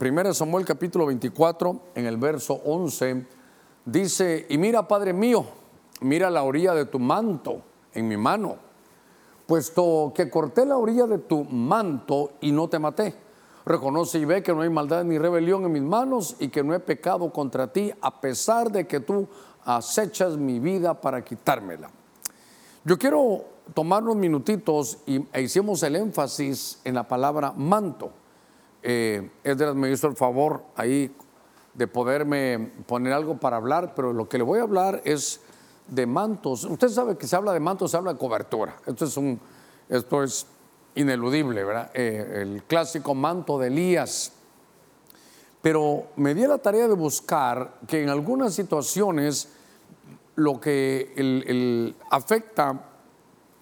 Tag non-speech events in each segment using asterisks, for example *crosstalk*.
1 Samuel capítulo 24, en el verso 11, dice, y mira, Padre mío, mira la orilla de tu manto en mi mano, puesto que corté la orilla de tu manto y no te maté. Reconoce y ve que no hay maldad ni rebelión en mis manos y que no he pecado contra ti, a pesar de que tú acechas mi vida para quitármela. Yo quiero tomar unos minutitos y e hicimos el énfasis en la palabra manto. Eh, me hizo el favor ahí de poderme poner algo para hablar, pero lo que le voy a hablar es de mantos. Usted sabe que se habla de mantos, se habla de cobertura. Esto es, un, esto es ineludible, ¿verdad? Eh, el clásico manto de Elías. Pero me di la tarea de buscar que en algunas situaciones lo que el, afecta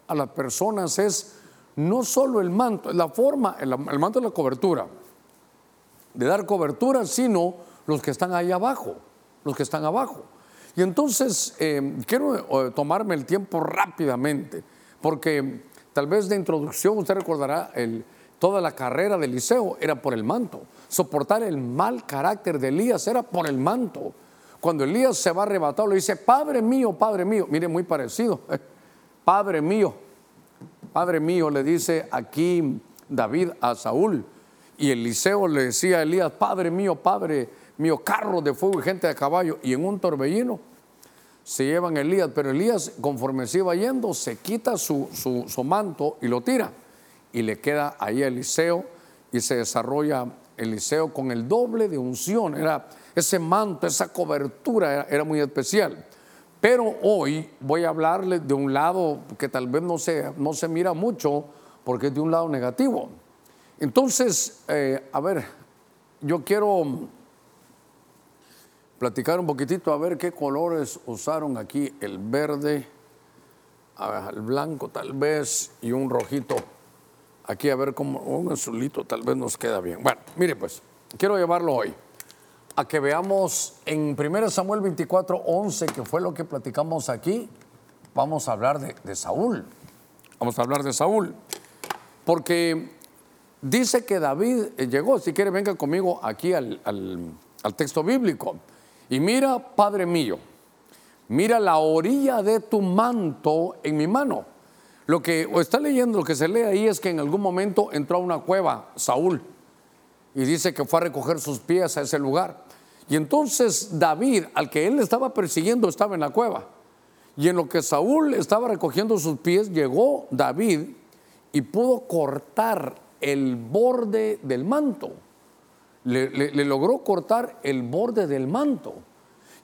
a las personas es no solo el manto, la forma, el, manto es la cobertura, de dar cobertura, sino los que están ahí abajo, los que están abajo. Y entonces eh, quiero eh, tomarme el tiempo rápidamente, porque tal vez de introducción usted recordará el, toda la carrera de Eliseo era por el manto. Soportar el mal carácter de Elías era por el manto. Cuando Elías se va arrebatado, le dice, Padre mío, Padre mío. Mire, muy parecido. Padre mío, Padre mío, le dice aquí David a Saúl. Y Eliseo le decía a Elías, Padre mío, Padre mío, carro de fuego y gente de caballo. Y en un torbellino se llevan Elías, pero Elías, conforme se iba yendo, se quita su, su, manto y lo tira. Y le queda ahí a Eliseo y se desarrolla Eliseo con el doble de unción. Era ese manto, esa cobertura era, muy especial. Pero hoy voy a hablarle de un lado que tal vez no se, no se mira mucho porque es de un lado negativo. Entonces, eh, a ver, yo quiero platicar un poquitito a ver qué colores usaron aquí, el verde, el blanco tal vez y un rojito. Aquí a ver cómo, un azulito tal vez nos queda bien. Bueno, mire pues, quiero llevarlo hoy a que veamos en 1 Samuel 24, 11, que fue lo que platicamos aquí, vamos a hablar de, Saúl. Vamos a hablar de Saúl. Porque dice que David eh, llegó, si quiere venga conmigo aquí al, al texto bíblico. Y mira, Padre mío, mira la orilla de tu manto en mi mano. Lo que o está leyendo, lo que se lee ahí es que en algún momento entró a una cueva Saúl y dice que fue a recoger sus pies a ese lugar. Y entonces David, al que él estaba persiguiendo, estaba en la cueva. Y en lo que Saúl estaba recogiendo sus pies, llegó David y pudo cortar el borde del manto. Le, logró cortar el borde del manto.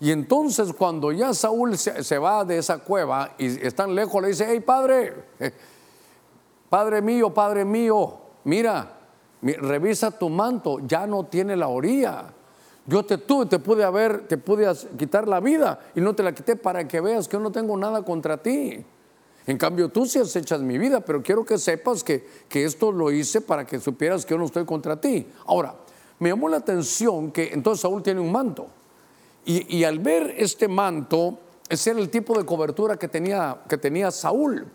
Y entonces cuando ya Saúl se, va de esa cueva y están lejos, le dice, hey padre, padre mío, padre mío, mira, revisa tu manto, ya no tiene la orilla. Yo te tuve, te pude haber, te pude quitar la vida y no te la quité para que veas que yo no tengo nada contra ti. En cambio, tú sí echas mi vida, pero quiero que sepas que, que esto lo hice para que supieras que yo no estoy contra ti. Ahora, me llamó la atención que entonces Saúl tiene un manto. Y, y al ver este manto, ese era el tipo de cobertura que tenía, que tenía Saúl.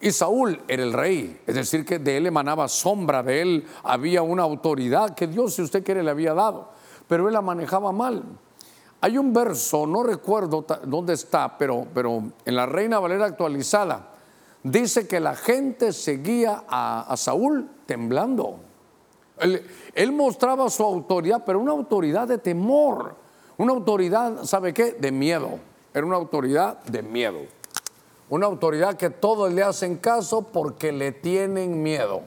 Y Saúl era el rey, es decir, que de él emanaba sombra, de él había una autoridad que Dios, si usted quiere, le había dado pero él la manejaba mal. Hay un verso, no recuerdo dónde está, pero, pero en la Reina Valera actualizada, dice que la gente seguía a, Saúl temblando. Él, él, mostraba su autoridad, pero una autoridad de temor, una autoridad, ¿sabe qué? De miedo. Era una autoridad de miedo. Una autoridad que todos le hacen caso porque le tienen miedo.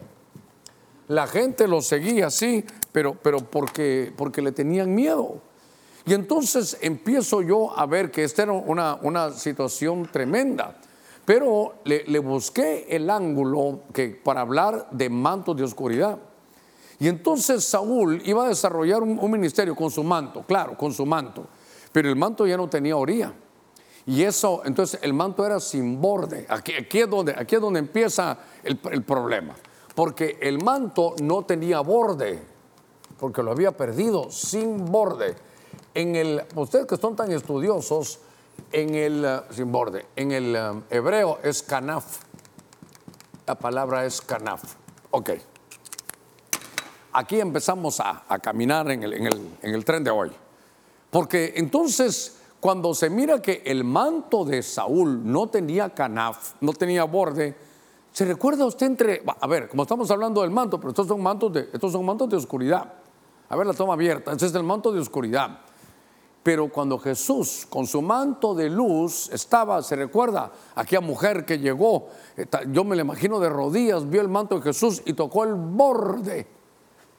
La gente lo seguía, sí, pero, pero porque, porque le tenían miedo. Y entonces empiezo yo a ver que esta era una, una situación tremenda. Pero le, busqué el ángulo que, para hablar de mantos de oscuridad. Y entonces Saúl iba a desarrollar un, ministerio con su manto, claro, con su manto. Pero el manto ya no tenía orilla. Y eso, entonces el manto era sin borde. Aquí, aquí, es, donde, aquí es donde empieza el, el problema. Porque el manto no tenía borde porque lo había perdido sin borde. En el, ustedes que son tan estudiosos, en el, eh, sin borde, en el eh, hebreo es canaf. La palabra es canaf. Ok. aquí empezamos a, caminar en el, en el tren de hoy. Porque entonces, cuando se mira que el manto de Saúl no tenía canaf, no tenía borde, ¿se recuerda usted entre, a ver, como estamos hablando del manto, pero estos son mantos de, estos son mantos de oscuridad. A ver la toma abierta, ese es el manto de oscuridad. Pero cuando Jesús con su manto de luz estaba, se recuerda, aquella mujer que llegó, eh, yo me la imagino de rodillas, vio el manto de Jesús y tocó el borde,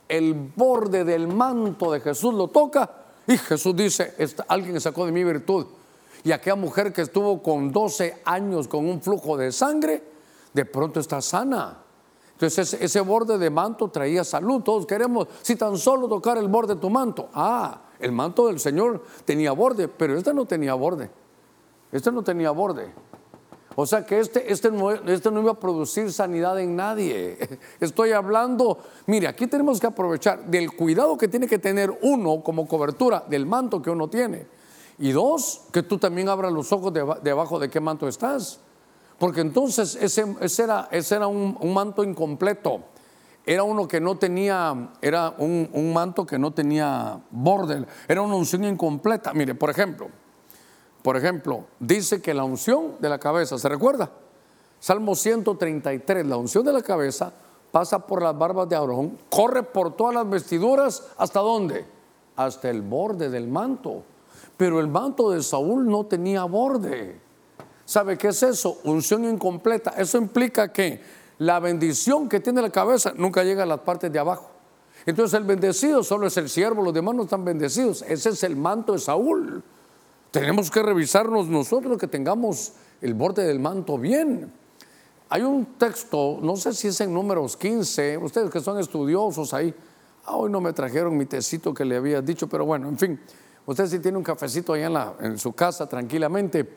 el borde del manto de Jesús lo toca y Jesús dice, alguien sacó de mi virtud. Y aquella mujer que estuvo con 12 años con un flujo de sangre, de pronto está sana. Entonces ese, borde de manto traía salud. Todos queremos, si tan solo tocar el borde de tu manto. Ah, el manto del Señor tenía borde, pero este no tenía borde. Este no tenía borde. O sea que este, este, no, este iba a producir sanidad en nadie. *laughs* Estoy hablando, mire, aquí tenemos que aprovechar del cuidado que tiene que tener uno como cobertura del manto que uno tiene. Y dos, que tú también abras los ojos debajo de qué manto estás. Porque entonces ese era un, manto incompleto. Era uno que no tenía, era un, manto que no tenía borde, era una unción incompleta. Mire, por ejemplo, por ejemplo, dice que la unción de la cabeza, ¿se recuerda? Salmo 133, la unción de la cabeza pasa por las barbas de Aarón, corre por todas las vestiduras, ¿hasta dónde? Hasta el borde del manto. Pero el manto de Saúl no tenía borde. ¿Sabe qué es eso? Unción incompleta. Eso implica que la bendición que tiene la cabeza nunca llega a las partes de abajo. Entonces el bendecido solo es el siervo, los demás no están bendecidos. Ese es el manto de Saúl. Tenemos que revisarnos nosotros que tengamos el borde del manto bien. Hay un texto, no sé si es en números 15, ustedes que son estudiosos ahí, ah, hoy no me trajeron mi tecito que le había dicho, pero bueno, en fin, usted si tiene un cafecito ahí en, en su casa tranquilamente.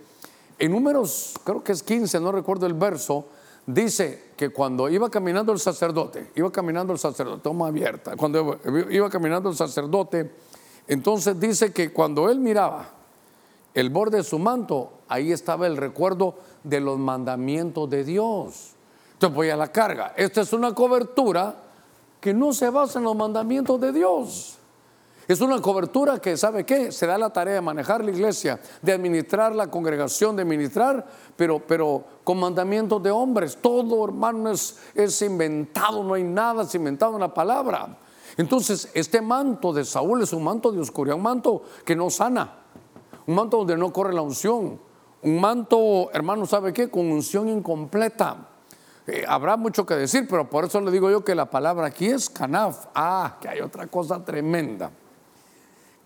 En números, creo que es 15, no recuerdo el verso, dice que cuando iba caminando el sacerdote, iba caminando el sacerdote, toma abierta, cuando iba caminando el sacerdote, entonces dice que cuando él miraba, el borde de su manto, ahí estaba el recuerdo de los mandamientos de Dios. Entonces voy a la carga. Esta es una cobertura que no se basa en los mandamientos de Dios. Es una cobertura que, ¿sabe qué? Se da la tarea de manejar la iglesia, de administrar la congregación, de ministrar, pero, pero con mandamientos de hombres. Todo, hermano, es, inventado, no hay nada es inventado en la palabra. Entonces, este manto de Saúl es un manto de oscuridad, un manto que no sana un manto donde no corre la unción, un manto, hermano, ¿sabe qué? Con unción incompleta. Eh, habrá mucho que decir, pero por eso le digo yo que la palabra aquí es canaf. Ah, que hay otra cosa tremenda.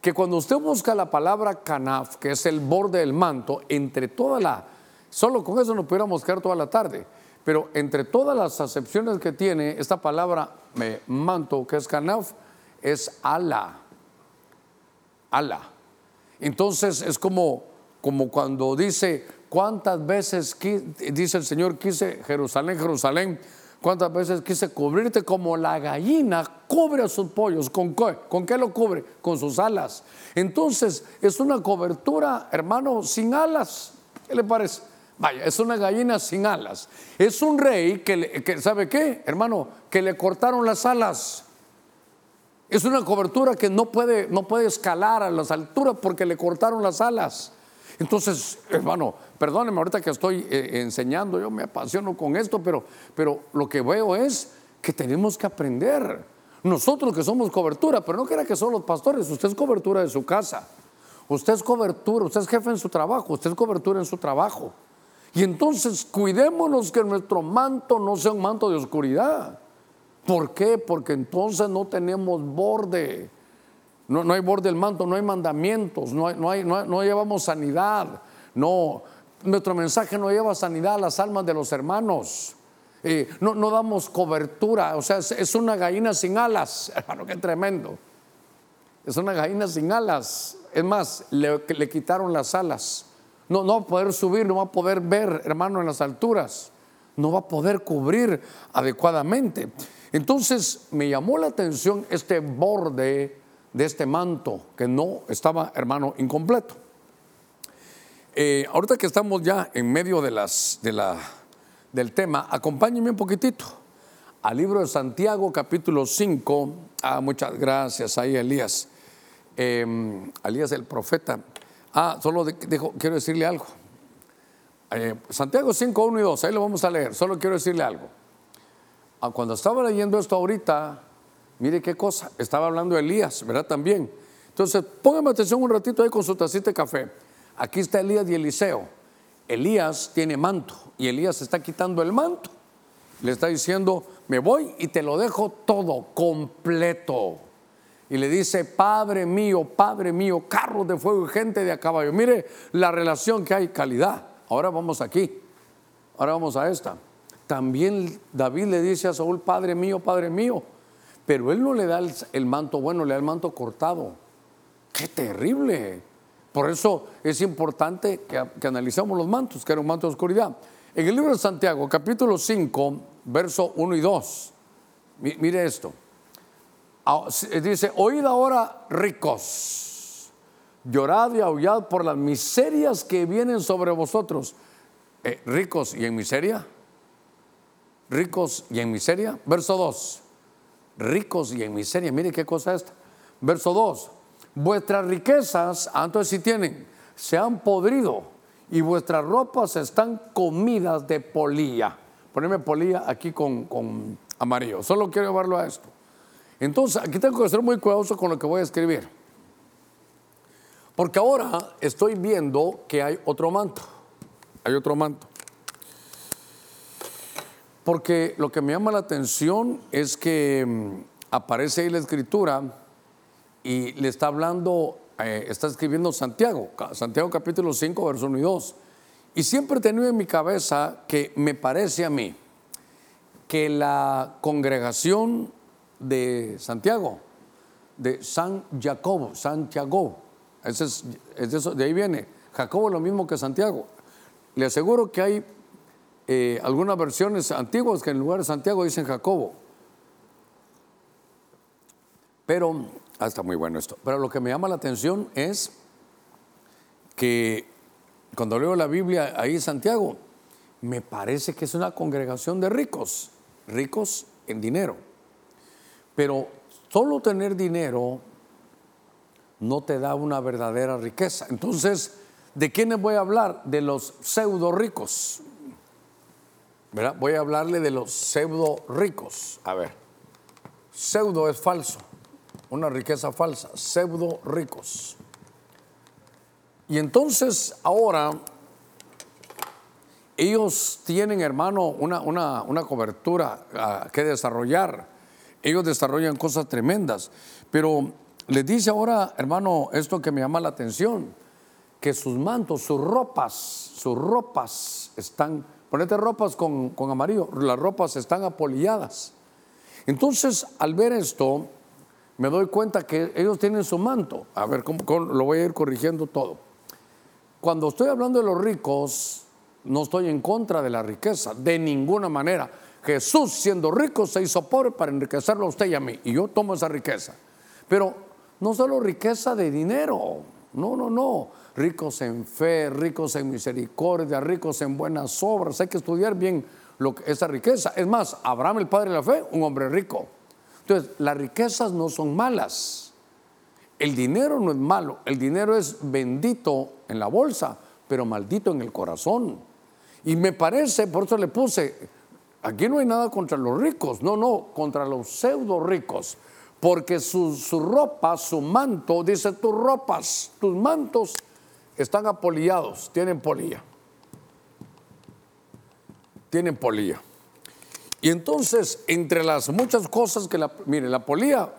Que cuando usted busca la palabra canaf, que es el borde del manto, entre toda la, solo con eso nos pudiéramos quedar toda la tarde, pero entre todas las acepciones que tiene esta palabra manto, que es canaf, es ala. Ala. Entonces es como, como cuando dice, ¿cuántas veces dice el Señor quise Jerusalén, Jerusalén? ¿Cuántas veces quise cubrirte como la gallina cubre a sus pollos? ¿Con qué? ¿Con qué lo cubre? Con sus alas. Entonces es una cobertura, hermano, sin alas. ¿Qué le parece? Vaya, es una gallina sin alas. Es un rey que, que ¿sabe qué? Hermano, que le cortaron las alas. Es una cobertura que no puede, no puede escalar a las alturas porque le cortaron las alas. Entonces, hermano, perdóneme ahorita que estoy eh, enseñando, yo me apasiono con esto, pero, pero lo que veo es que tenemos que aprender. Nosotros que somos cobertura, pero no quiera que son los pastores, usted es cobertura de su casa. Usted es cobertura, usted es jefe en su trabajo, usted es cobertura en su trabajo. Y entonces cuidémonos que nuestro manto no sea un manto de oscuridad. ¿Por qué? Porque entonces no tenemos borde. No, no hay borde del manto, no hay mandamientos, no, no, llevamos sanidad. No, nuestro mensaje no lleva sanidad a las almas de los hermanos. Eh, no, no, damos cobertura, o sea, es, una gallina sin alas, *laughs* hermano, qué tremendo. Es una gallina sin alas. Es más, le, le quitaron las alas. No, no va a poder subir, no va a poder ver, hermano, en las alturas. No va a poder cubrir adecuadamente. Entonces me llamó la atención este borde de este manto que no estaba, hermano, incompleto. Eh, ahorita que estamos ya en medio de las, de la, del tema, acompáñenme un poquitito. al libro de Santiago capítulo 5. Ah, muchas gracias ahí Elías. Eh, Elías el profeta. Ah, solo dijo, quiero decirle algo. Eh, Santiago 5, 1 y 2, ahí lo vamos a leer. Solo quiero decirle algo. Ah, cuando estaba leyendo esto ahorita, mire qué cosa, estaba hablando Elías, ¿verdad? También. Entonces, póngame atención un ratito ahí con su tacita de café. Aquí está Elías y Eliseo. Elías tiene manto y Elías está quitando el manto. Le está diciendo, me voy y te lo dejo todo, completo. Y le dice, Padre mío, Padre mío, carros de fuego y gente de a caballo. Mire la relación que hay, calidad. Ahora vamos aquí. Ahora vamos a esta. También David le dice a Saúl, Padre mío, Padre mío. Pero él no le da el, manto bueno, le da el manto cortado. Qué terrible. Por eso es importante que, que analicemos los mantos, que era un manto de oscuridad. En el libro de Santiago, capítulo 5, verso 1 y 2, mire esto. Ah, dice, oíd ahora ricos, llorad y aullad por las miserias que vienen sobre vosotros. Eh, ricos y en miseria. Ricos y en miseria. Verso 2. Ricos y en miseria. Mire qué cosa es esta. Verso 2 vuestras riquezas, ah, entonces si tienen, se han podrido y vuestras ropas están comidas de polilla. Poneme polilla aquí con, con amarillo. Solo quiero llevarlo a esto. Entonces, aquí tengo que ser muy cuidadoso con lo que voy a escribir. Porque ahora estoy viendo que hay otro manto. Hay otro manto. Porque lo que me llama la atención es que mm, aparece ahí la escritura y le está hablando, eh, está escribiendo Santiago, Santiago capítulo 5, verso 1 y 2. Y siempre he tenido en mi cabeza que me parece a mí que la congregación de Santiago, de San Jacobo, Santiago, ese es, de, eso, de ahí viene, Jacobo es lo mismo que Santiago. Le aseguro que hay eh, algunas versiones antiguas que en lugar de Santiago dicen Jacobo. Pero Ah, está muy bueno esto. Pero lo que me llama la atención es que cuando leo la Biblia ahí en Santiago, me parece que es una congregación de ricos, ricos en dinero. Pero solo tener dinero no te da una verdadera riqueza. Entonces, ¿de quiénes voy a hablar? De los pseudo ricos. Voy a hablarle de los pseudo ricos. A ver, pseudo es falso una riqueza falsa, pseudo ricos. Y entonces ahora ellos tienen, hermano, una, una, cobertura ah, que desarrollar. Ellos desarrollan cosas tremendas. Pero les dice ahora, hermano, esto que me llama la atención, que sus mantos, sus ropas, sus ropas están, ponete ropas con, con amarillo, las ropas están apolilladas. Entonces, al ver esto, me doy cuenta que ellos tienen su manto. A ver, ¿cómo, lo voy a ir corrigiendo todo. Cuando estoy hablando de los ricos, no estoy en contra de la riqueza, de ninguna manera. Jesús, siendo rico, se hizo pobre para enriquecerlo a usted y a mí. Y yo tomo esa riqueza. Pero no solo riqueza de dinero, no, no, no. Ricos en fe, ricos en misericordia, ricos en buenas obras. Hay que estudiar bien lo que, esa riqueza. Es más, Abraham, el padre de la fe, un hombre rico. Entonces, las riquezas no son malas. El dinero no es malo. El dinero es bendito en la bolsa, pero maldito en el corazón. Y me parece, por eso le puse, aquí no hay nada contra los ricos, no, no, contra los pseudo ricos. Porque su, su ropa, su manto, dice tus ropas, tus mantos están apolillados, tienen polilla. Tienen polilla. Y entonces, entre las muchas cosas que la, mire, la polía,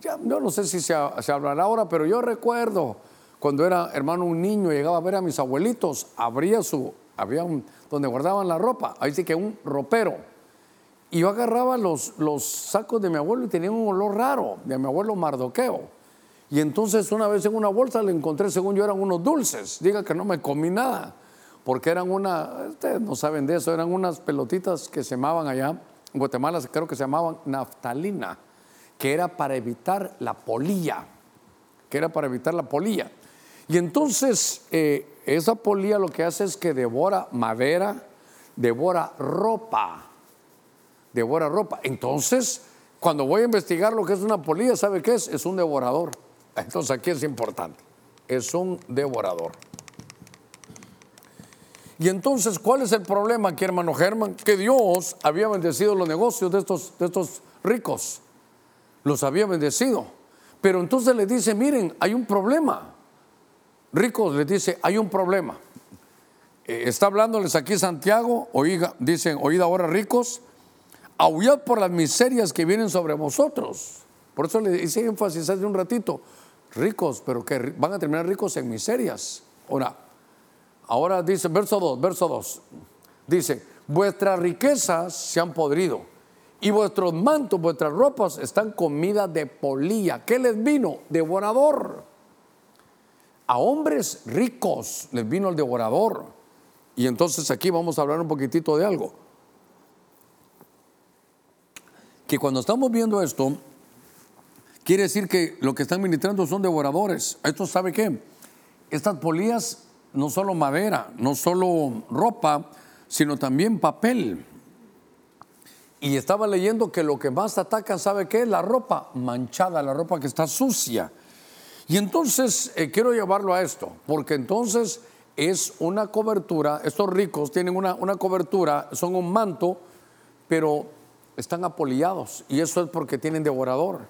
ya, yo no sé si se, hablará ahora, pero yo recuerdo cuando era hermano un niño, llegaba a ver a mis abuelitos, abría su, había un, donde guardaban la ropa, ahí sí que un ropero. Y yo agarraba los, los sacos de mi abuelo y tenían un olor raro, de mi abuelo Mardoqueo. Y entonces una vez en una bolsa le encontré, según yo, eran unos dulces. Diga que no me comí nada porque eran una, ustedes no saben de eso, eran unas pelotitas que se llamaban allá, en Guatemala creo que se llamaban naftalina, que era para evitar la polilla, que era para evitar la polilla. Y entonces eh, esa polilla lo que hace es que devora madera, devora ropa, devora ropa. Entonces, cuando voy a investigar lo que es una polilla, ¿sabe qué es? Es un devorador. Entonces aquí es importante. Es un devorador. Y entonces, ¿cuál es el problema aquí, hermano Germán? Que Dios había bendecido los negocios de estos, de estos ricos. Los había bendecido. Pero entonces le dice, miren, hay un problema. Ricos les dice, hay un problema. Eh, está hablándoles aquí Santiago, oiga, dicen, oíd ahora ricos, aullad por las miserias que vienen sobre vosotros. Por eso le hice énfasis hace un ratito, ricos, pero que van a terminar ricos en miserias. Ahora, ahora dice, verso 2, verso 2, dice, vuestras riquezas se han podrido y vuestros mantos, vuestras ropas están comidas de polilla. ¿Qué les vino? Devorador. A hombres ricos les vino el devorador. Y entonces aquí vamos a hablar un poquitito de algo. Que cuando estamos viendo esto, quiere decir que lo que están ministrando son devoradores. ¿Esto sabe qué? Estas polillas no solo madera, no solo ropa, sino también papel. Y estaba leyendo que lo que más atacan, ¿sabe qué? La ropa manchada, la ropa que está sucia. Y entonces eh, quiero llevarlo a esto, porque entonces es una cobertura, estos ricos tienen una, una cobertura, son un manto, pero están apolillados. Y eso es porque tienen devorador.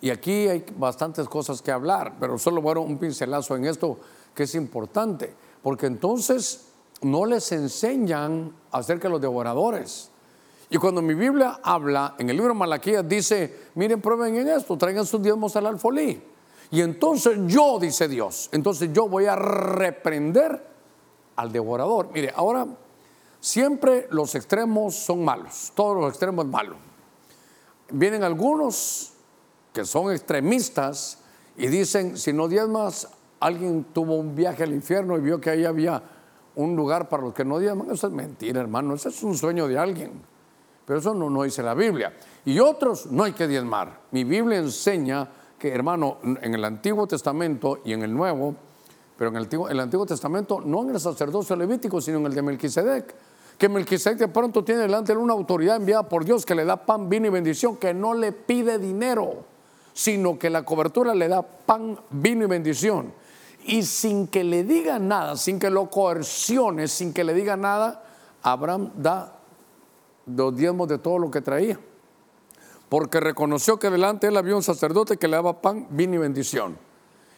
Y aquí hay bastantes cosas que hablar, pero solo dar un pincelazo en esto que es importante, porque entonces no les enseñan acerca de los devoradores. Y cuando mi Biblia habla, en el libro de Malaquías dice, miren, prueben en esto, traigan sus diezmos al alfolí. Y entonces yo, dice Dios, entonces yo voy a reprender al devorador. Mire, ahora siempre los extremos son malos, todos los extremos malos. Vienen algunos que son extremistas y dicen, si no diezmas, alguien tuvo un viaje al infierno y vio que ahí había un lugar para los que no diezman. Eso es mentira, hermano, ese es un sueño de alguien. Pero eso no, no dice la Biblia. Y otros no hay que diezmar. Mi Biblia enseña que, hermano, en el Antiguo Testamento y en el Nuevo, pero en el Antiguo, el Antiguo Testamento, no en el sacerdocio levítico, sino en el de Melquisedec, que Melquisedec de pronto tiene delante de una autoridad enviada por Dios que le da pan, vino y bendición, que no le pide dinero, sino que la cobertura le da pan, vino y bendición. Y sin que le diga nada, sin que lo coercione, sin que le diga nada, Abraham da los diezmos de todo lo que traía. Porque reconoció que delante de él había un sacerdote que le daba pan, vino y bendición.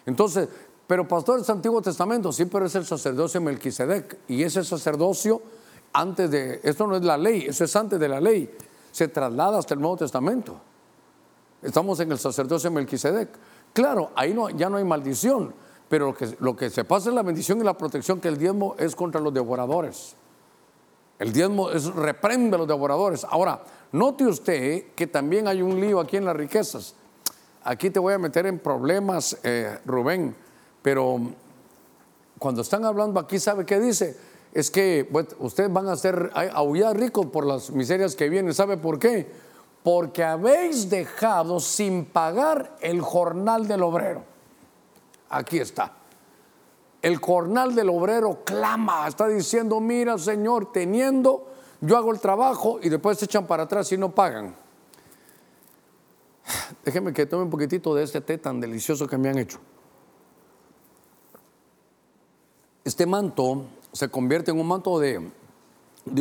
Entonces, pero pastor es Antiguo Testamento, sí, pero es el sacerdocio Melquisedec. Y ese sacerdocio, antes de, esto no es la ley, eso es antes de la ley, se traslada hasta el Nuevo Testamento. Estamos en el sacerdocio Melquisedec. Claro, ahí no, ya no hay maldición, pero lo que, lo que se pasa es la bendición y la protección que el diezmo es contra los devoradores. El diezmo es reprende a los devoradores. Ahora, note usted que también hay un lío aquí en las riquezas. Aquí te voy a meter en problemas, eh, Rubén, pero cuando están hablando aquí, ¿sabe qué dice? Es que ustedes van a ser aullar ricos por las miserias que vienen. ¿Sabe por qué? Porque habéis dejado sin pagar el jornal del obrero. Aquí está. El jornal del obrero clama, está diciendo, mira Señor, teniendo, yo hago el trabajo y después se echan para atrás y no pagan. Déjenme que tome un poquitito de este té tan delicioso que me han hecho. Este manto se convierte en un manto de,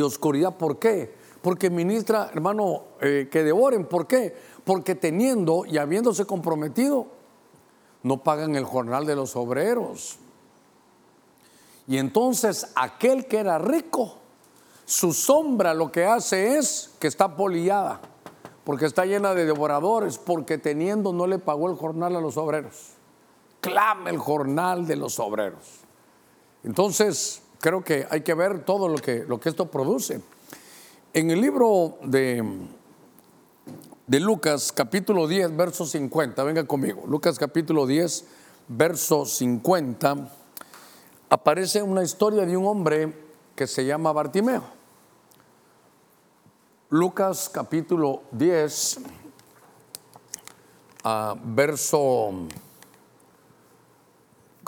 oscuridad. ¿Por qué? Porque ministra, hermano, eh, que devoren. ¿Por qué? Porque teniendo y habiéndose comprometido, no pagan el jornal de los obreros. Y entonces aquel que era rico, su sombra lo que hace es que está polillada, porque está llena de devoradores, porque teniendo no le pagó el jornal a los obreros. Clama el jornal de los obreros. Entonces, creo que hay que ver todo lo que, lo que esto produce. En el libro de, de Lucas, capítulo 10, verso 50, venga conmigo, Lucas capítulo 10, verso 50 aparece una historia de un hombre que se llama Bartimeo. Lucas capítulo 10, ah, verso,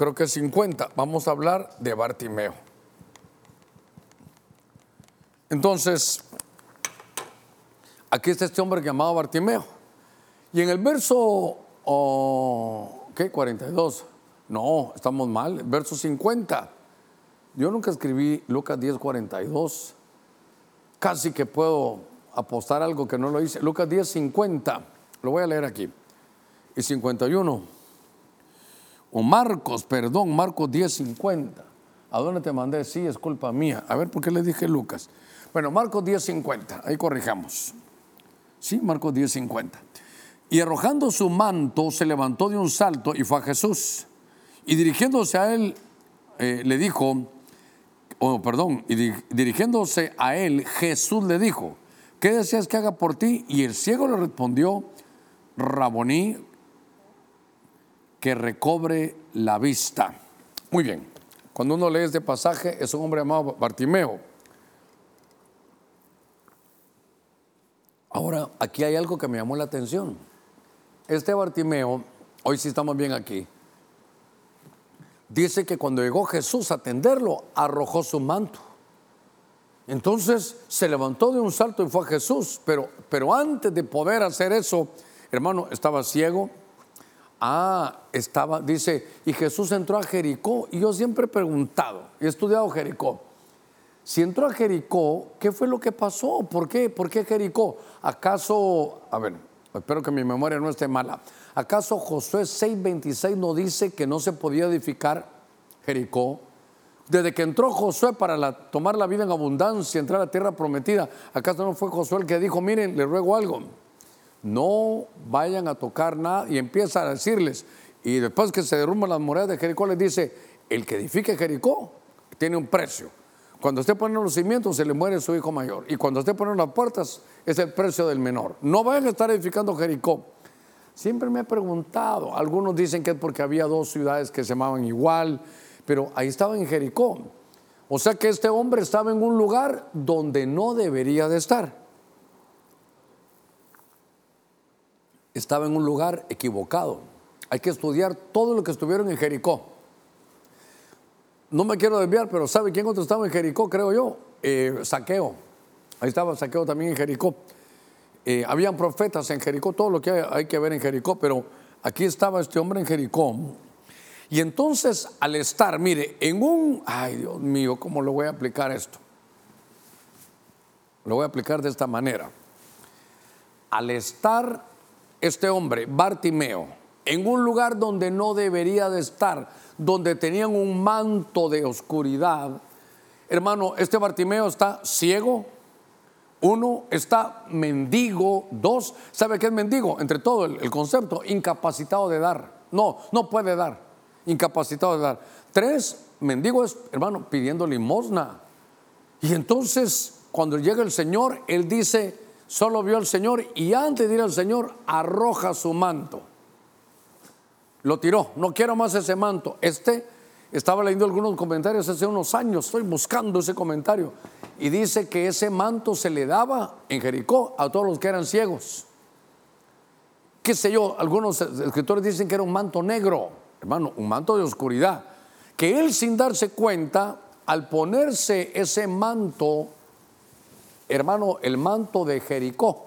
creo que 50, vamos a hablar de Bartimeo. Entonces, aquí está este hombre llamado Bartimeo. Y en el verso, oh, ¿qué? 42. No, estamos mal. Verso 50. Yo nunca escribí Lucas 10, 42. Casi que puedo apostar algo que no lo hice. Lucas 10, 50. Lo voy a leer aquí. Y 51. O Marcos, perdón, Marcos 10, 50. ¿A dónde te mandé? Sí, es culpa mía. A ver, ¿por qué le dije Lucas? Bueno, Marcos 10, 50. Ahí corrijamos. Sí, Marcos 10, 50. Y arrojando su manto, se levantó de un salto y fue a Jesús. Y dirigiéndose a él, eh, le dijo, oh, perdón, y dirigiéndose a él, Jesús le dijo, ¿qué deseas que haga por ti? Y el ciego le respondió, Raboní, que recobre la vista. Muy bien, cuando uno lee este pasaje, es un hombre llamado Bartimeo. Ahora, aquí hay algo que me llamó la atención. Este Bartimeo, hoy sí estamos bien aquí, dice que cuando llegó Jesús a atenderlo, arrojó su manto. Entonces se levantó de un salto y fue a Jesús, pero, pero antes de poder hacer eso, hermano, estaba ciego. Ah, estaba, dice, y Jesús entró a Jericó. Y yo siempre he preguntado, he estudiado Jericó. Si entró a Jericó, ¿qué fue lo que pasó? ¿Por qué? ¿Por qué Jericó? ¿Acaso, a ver, espero que mi memoria no esté mala. ¿Acaso Josué 6:26 no dice que no se podía edificar Jericó? Desde que entró Josué para tomar la vida en abundancia, entrar a la tierra prometida, ¿acaso no fue Josué el que dijo, miren, le ruego algo, no vayan a tocar nada y empieza a decirles, y después que se derrumban las murallas de Jericó, les dice, el que edifique Jericó tiene un precio. Cuando usted pone los cimientos, se le muere su hijo mayor. Y cuando usted pone las puertas, es el precio del menor. No vayan a estar edificando Jericó. Siempre me he preguntado, algunos dicen que es porque había dos ciudades que se llamaban igual, pero ahí estaba en Jericó. O sea que este hombre estaba en un lugar donde no debería de estar. Estaba en un lugar equivocado. Hay que estudiar todo lo que estuvieron en Jericó. No me quiero desviar, pero ¿sabe quién otro estaba en Jericó, creo yo? Eh, saqueo. Ahí estaba Saqueo también en Jericó. Eh, habían profetas en Jericó, todo lo que hay, que ver en Jericó, pero aquí estaba este hombre en Jericó. Y entonces al estar, mire, en un, ay Dios mío, ¿cómo lo voy a aplicar esto? Lo voy a aplicar de esta manera. Al estar este hombre, Bartimeo, en un lugar donde no debería de estar, donde tenían un manto de oscuridad, hermano, este Bartimeo está ciego, uno está mendigo. Dos, ¿sabe qué es mendigo? Entre todo el, concepto, incapacitado de dar. No, no puede dar. Incapacitado de dar. Tres, mendigo es, hermano, pidiendo limosna. Y entonces, cuando llega el Señor, Él dice, solo vio al Señor y antes de ir al Señor, arroja su manto. Lo tiró, no quiero más ese manto. Este, estaba leyendo algunos comentarios hace unos años, estoy buscando ese comentario y dice que ese manto se le daba en Jericó a todos los que eran ciegos. Qué sé yo, algunos escritores dicen que era un manto negro, hermano, un manto de oscuridad. Que él sin darse cuenta, al ponerse ese manto, hermano, el manto de Jericó,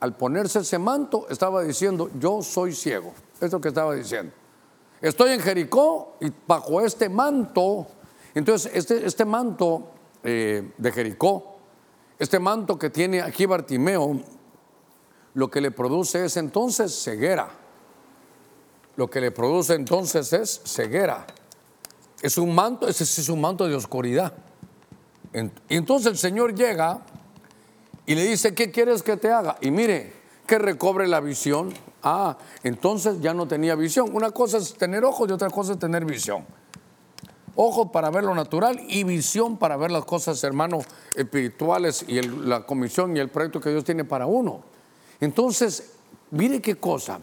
al ponerse ese manto, estaba diciendo, yo soy ciego. Es lo que estaba diciendo. Estoy en Jericó y bajo este manto, entonces este, este manto eh, de Jericó, este manto que tiene aquí Bartimeo, lo que le produce es entonces ceguera. Lo que le produce entonces es ceguera. Es un manto, ese es un manto de oscuridad. Entonces el Señor llega y le dice, ¿qué quieres que te haga? Y mire, que recobre la visión. Ah, entonces ya no tenía visión. Una cosa es tener ojos y otra cosa es tener visión. Ojo para ver lo natural y visión para ver las cosas, hermanos, espirituales y la comisión y el proyecto que Dios tiene para uno. Entonces, mire qué cosa.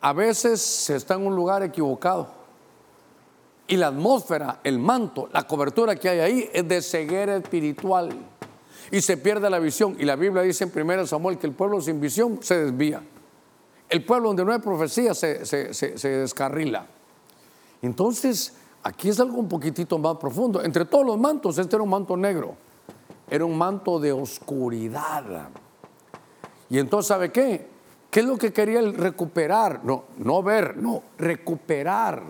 A veces se está en un lugar equivocado y la atmósfera, el manto, la cobertura que hay ahí es de ceguera espiritual y se pierde la visión. Y la Biblia dice en 1 Samuel que el pueblo sin visión se desvía. El pueblo donde no hay profecía se, se descarrila. Entonces, Aquí es algo un poquitito más profundo. Entre todos los mantos, este era un manto negro. era un manto de oscuridad. Y entonces, ¿sabe qué? ¿Qué es lo que quería él recuperar? No, no ver, no, recuperar,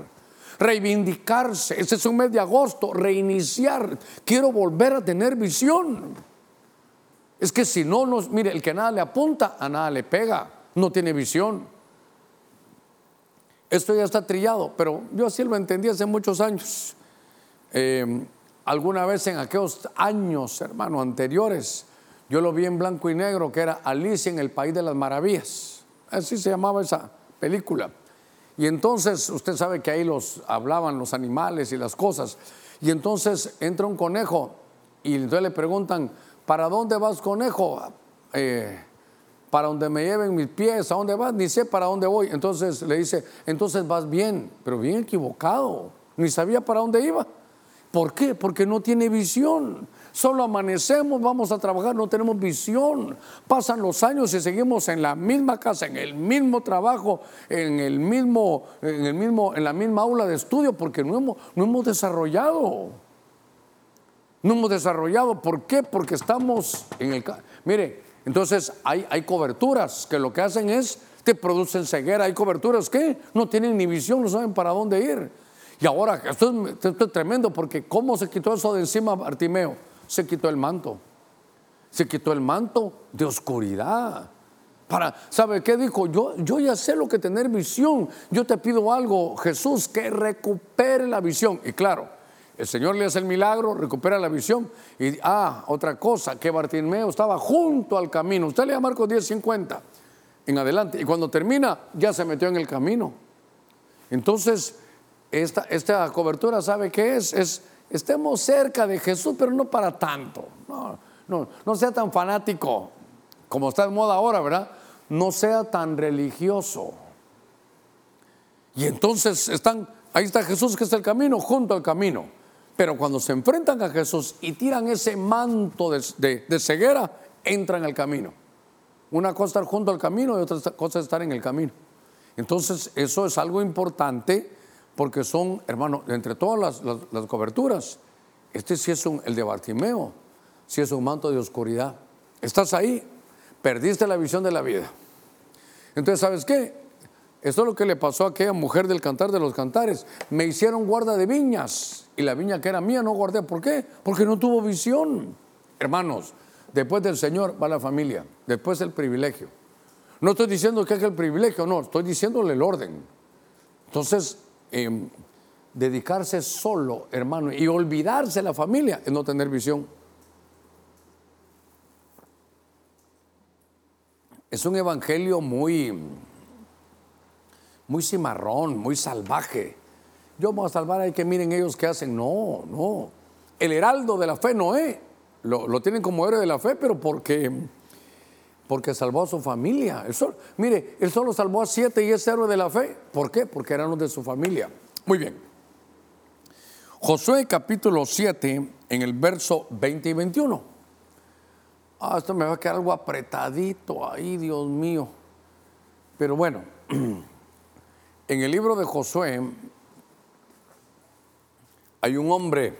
reivindicarse. Ese es un mes de agosto, reiniciar. Quiero volver a tener visión. Es que si no nos, mire, el que nada le apunta, a nada le pega, no tiene visión. Esto ya está trillado, pero yo así lo entendí hace muchos años. Eh, alguna vez en aquellos años, hermano, anteriores, yo lo vi en blanco y negro, que era Alicia en el País de las Maravillas. Así se llamaba esa película. Y entonces, usted sabe que ahí los hablaban los animales y las cosas. Y entonces entra un conejo y entonces le preguntan, ¿para dónde vas, conejo? Eh, para donde me lleven mis pies, ¿a dónde vas? Ni sé para dónde voy. Entonces le dice, entonces vas bien, pero bien equivocado. Ni sabía para dónde iba. ¿Por qué? Porque no tiene visión. Solo amanecemos, vamos a trabajar, no tenemos visión. Pasan los años y seguimos en la misma casa, en el mismo trabajo, en el mismo, en el mismo, en la misma aula de estudio, porque no hemos, no hemos desarrollado. No hemos desarrollado. ¿Por qué? Porque estamos en el. Mire, entonces hay, hay coberturas que lo que hacen es te producen ceguera. Hay coberturas que no tienen ni visión, no saben para dónde ir. Y ahora, esto es, tremendo porque ¿cómo se quitó eso de encima Bartimeo? Se quitó el manto. Se quitó el manto de oscuridad. Para, ¿sabe qué dijo? Yo, yo ya sé lo que tener visión. Yo te pido algo, Jesús, que recupere la visión. Y claro, el Señor le hace el milagro, recupera la visión. Y, ah, otra cosa, que Bartimeo estaba junto al camino. Usted lea Marcos 10, 50 en adelante. Y cuando termina, ya se metió en el camino. Entonces, esta, esta cobertura, ¿sabe qué es? Es estemos cerca de Jesús, pero no para tanto. No, no, no sea tan fanático, como está de moda ahora, ¿verdad? No sea tan religioso. Y entonces están, ahí está Jesús, que es el camino, junto al camino. Pero cuando se enfrentan a Jesús y tiran ese manto de, de ceguera, entran al camino. Una cosa es estar junto al camino y otra cosa es estar en el camino. Entonces, eso es algo importante porque son, hermano, entre todas las, coberturas, este sí es el de Bartimeo, sí es un manto de oscuridad. Estás ahí, perdiste la visión de la vida. Entonces, ¿sabes qué? Esto es lo que le pasó a aquella mujer del cantar de los cantares. Me hicieron guarda de viñas y la viña que era mía no guardé. ¿Por qué? Porque no tuvo visión. Hermanos, después del Señor va la familia, después el privilegio. No estoy diciendo que es el privilegio, no, estoy diciéndole el orden. Entonces, Em, dedicarse solo, hermano, y olvidarse la familia es no tener visión. Es un evangelio muy, muy cimarrón, muy salvaje. Yo voy a salvar hay que miren ellos qué hacen. No, no. El heraldo de la fe, Noé, lo, lo tienen como héroe de la fe, pero porque, porque salvó a su familia. mire, él solo salvó a siete y es héroe de la fe. ¿Por qué? Porque eran los de su familia. Muy bien. Josué capítulo 7, en el verso 20 y 21. Ah, esto me va a quedar algo apretadito ahí, Dios mío. Pero bueno, *clears throat* en el libro de Josué hay un hombre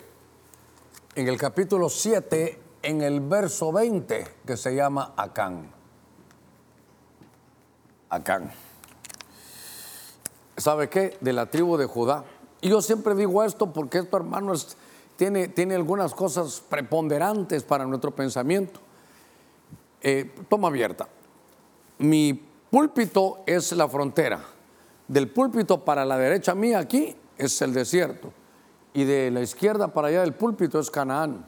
en el capítulo 7, en el verso 20, que se llama Acán. Acán. ¿sabe qué? De la tribu de Judá. Y yo siempre digo esto porque esto, hermano, tiene, tiene algunas cosas preponderantes para nuestro pensamiento. Eh, toma abierta. Mi púlpito es la frontera. Del púlpito para la derecha mía aquí es el desierto. Y de la izquierda para allá del púlpito es Canaán.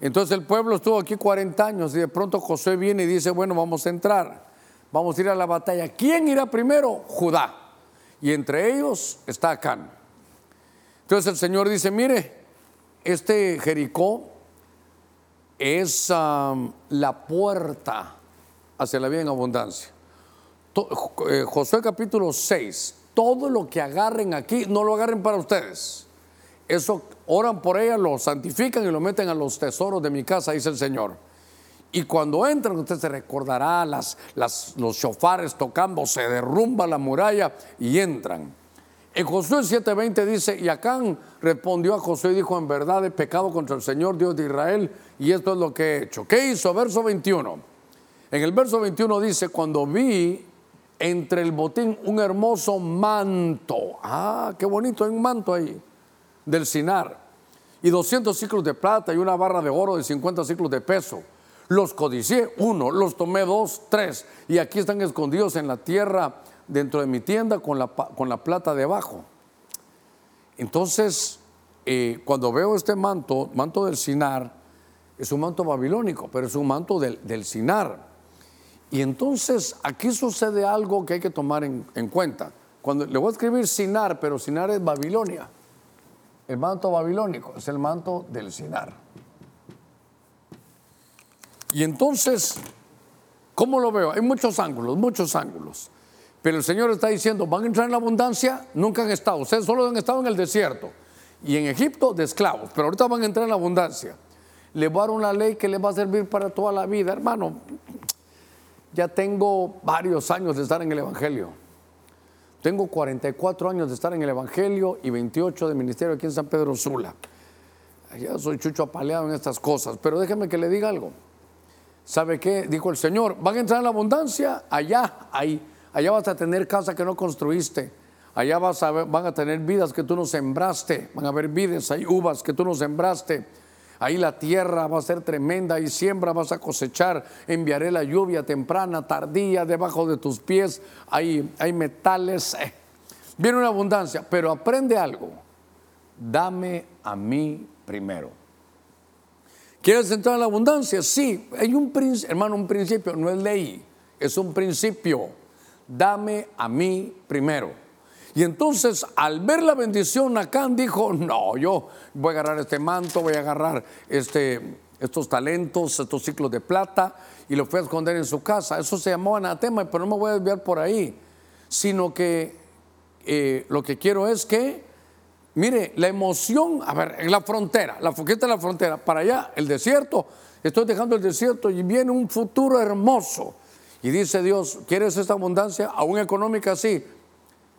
Entonces el pueblo estuvo aquí 40 años y de pronto José viene y dice, bueno, vamos a entrar, vamos a ir a la batalla. ¿Quién irá primero? Judá y entre ellos está Acán. Entonces el Señor dice, mire, este Jericó es la puerta hacia la vida en abundancia. Eh, Josué capítulo 6, todo lo que agarren aquí, no lo agarren para ustedes. Eso oran por ella, lo santifican y lo meten a los tesoros de mi casa, dice el Señor. Y cuando entran, usted se recordará las, los chofares tocando, se derrumba la muralla y entran. En Josué 7:20 dice, y Acán respondió a Josué y dijo, en verdad he pecado contra el Señor Dios de Israel y esto es lo que he hecho. ¿Qué hizo? Verso 21. En el verso 21 dice, cuando vi entre el botín un hermoso manto, ah, qué bonito, hay un manto ahí, del Sinar, y 200 ciclos de plata y una barra de oro de 50 ciclos de peso. Los codicié, uno, los tomé dos, tres, y aquí están escondidos en la tierra dentro de mi tienda con la, con la plata debajo. Entonces, eh, cuando veo este manto, manto del Sinar, es un manto babilónico, pero es un manto del, del Sinar. Y entonces aquí sucede algo que hay que tomar en, en, cuenta. Cuando le voy a escribir Sinar, pero Sinar es Babilonia. El manto babilónico es el manto del Sinar. Y entonces, ¿cómo lo veo? Hay muchos ángulos, muchos ángulos. Pero el Señor está diciendo, van a entrar en la abundancia, nunca han estado. Ustedes solo han estado en el desierto y en Egipto de esclavos, pero ahorita van a entrar en la abundancia. Le voy a dar una ley que les va a servir para toda la vida, hermano. Ya tengo varios años de estar en el Evangelio. Tengo 44 años de estar en el Evangelio y 28 de ministerio aquí en San Pedro Sula. Ya soy chucho apaleado en estas cosas, pero déjeme que le diga algo. ¿Sabe qué? Dijo el Señor, van a entrar en la abundancia allá, ahí Allá vas a tener casa que no construiste. Allá vas a van a tener vidas que tú no sembraste. Van a haber vidas, hay uvas que tú no sembraste. Ahí la tierra va a ser tremenda y siembra vas a cosechar. Enviaré la lluvia temprana, tardía, debajo de tus pies. Hay, metales. Eh. Viene una abundancia, pero aprende algo. Dame a mí primero. ¿Quieres entrar en la abundancia? Sí, hay un hermano, un principio, no es ley, es un principio dame a mí primero. Y entonces al ver la bendición, Acán dijo, no, yo voy a agarrar este manto, voy a agarrar este, estos talentos, estos ciclos de plata y los fui a esconder en su casa. Eso se llamó anatema, pero no me voy a desviar por ahí, sino que eh, lo que quiero es que, mire, la emoción, a ver, en la frontera, la foqueta de la frontera, para allá, el desierto, estoy dejando el desierto y viene un futuro hermoso y dice Dios, ¿quieres esta abundancia? Aún económica, sí.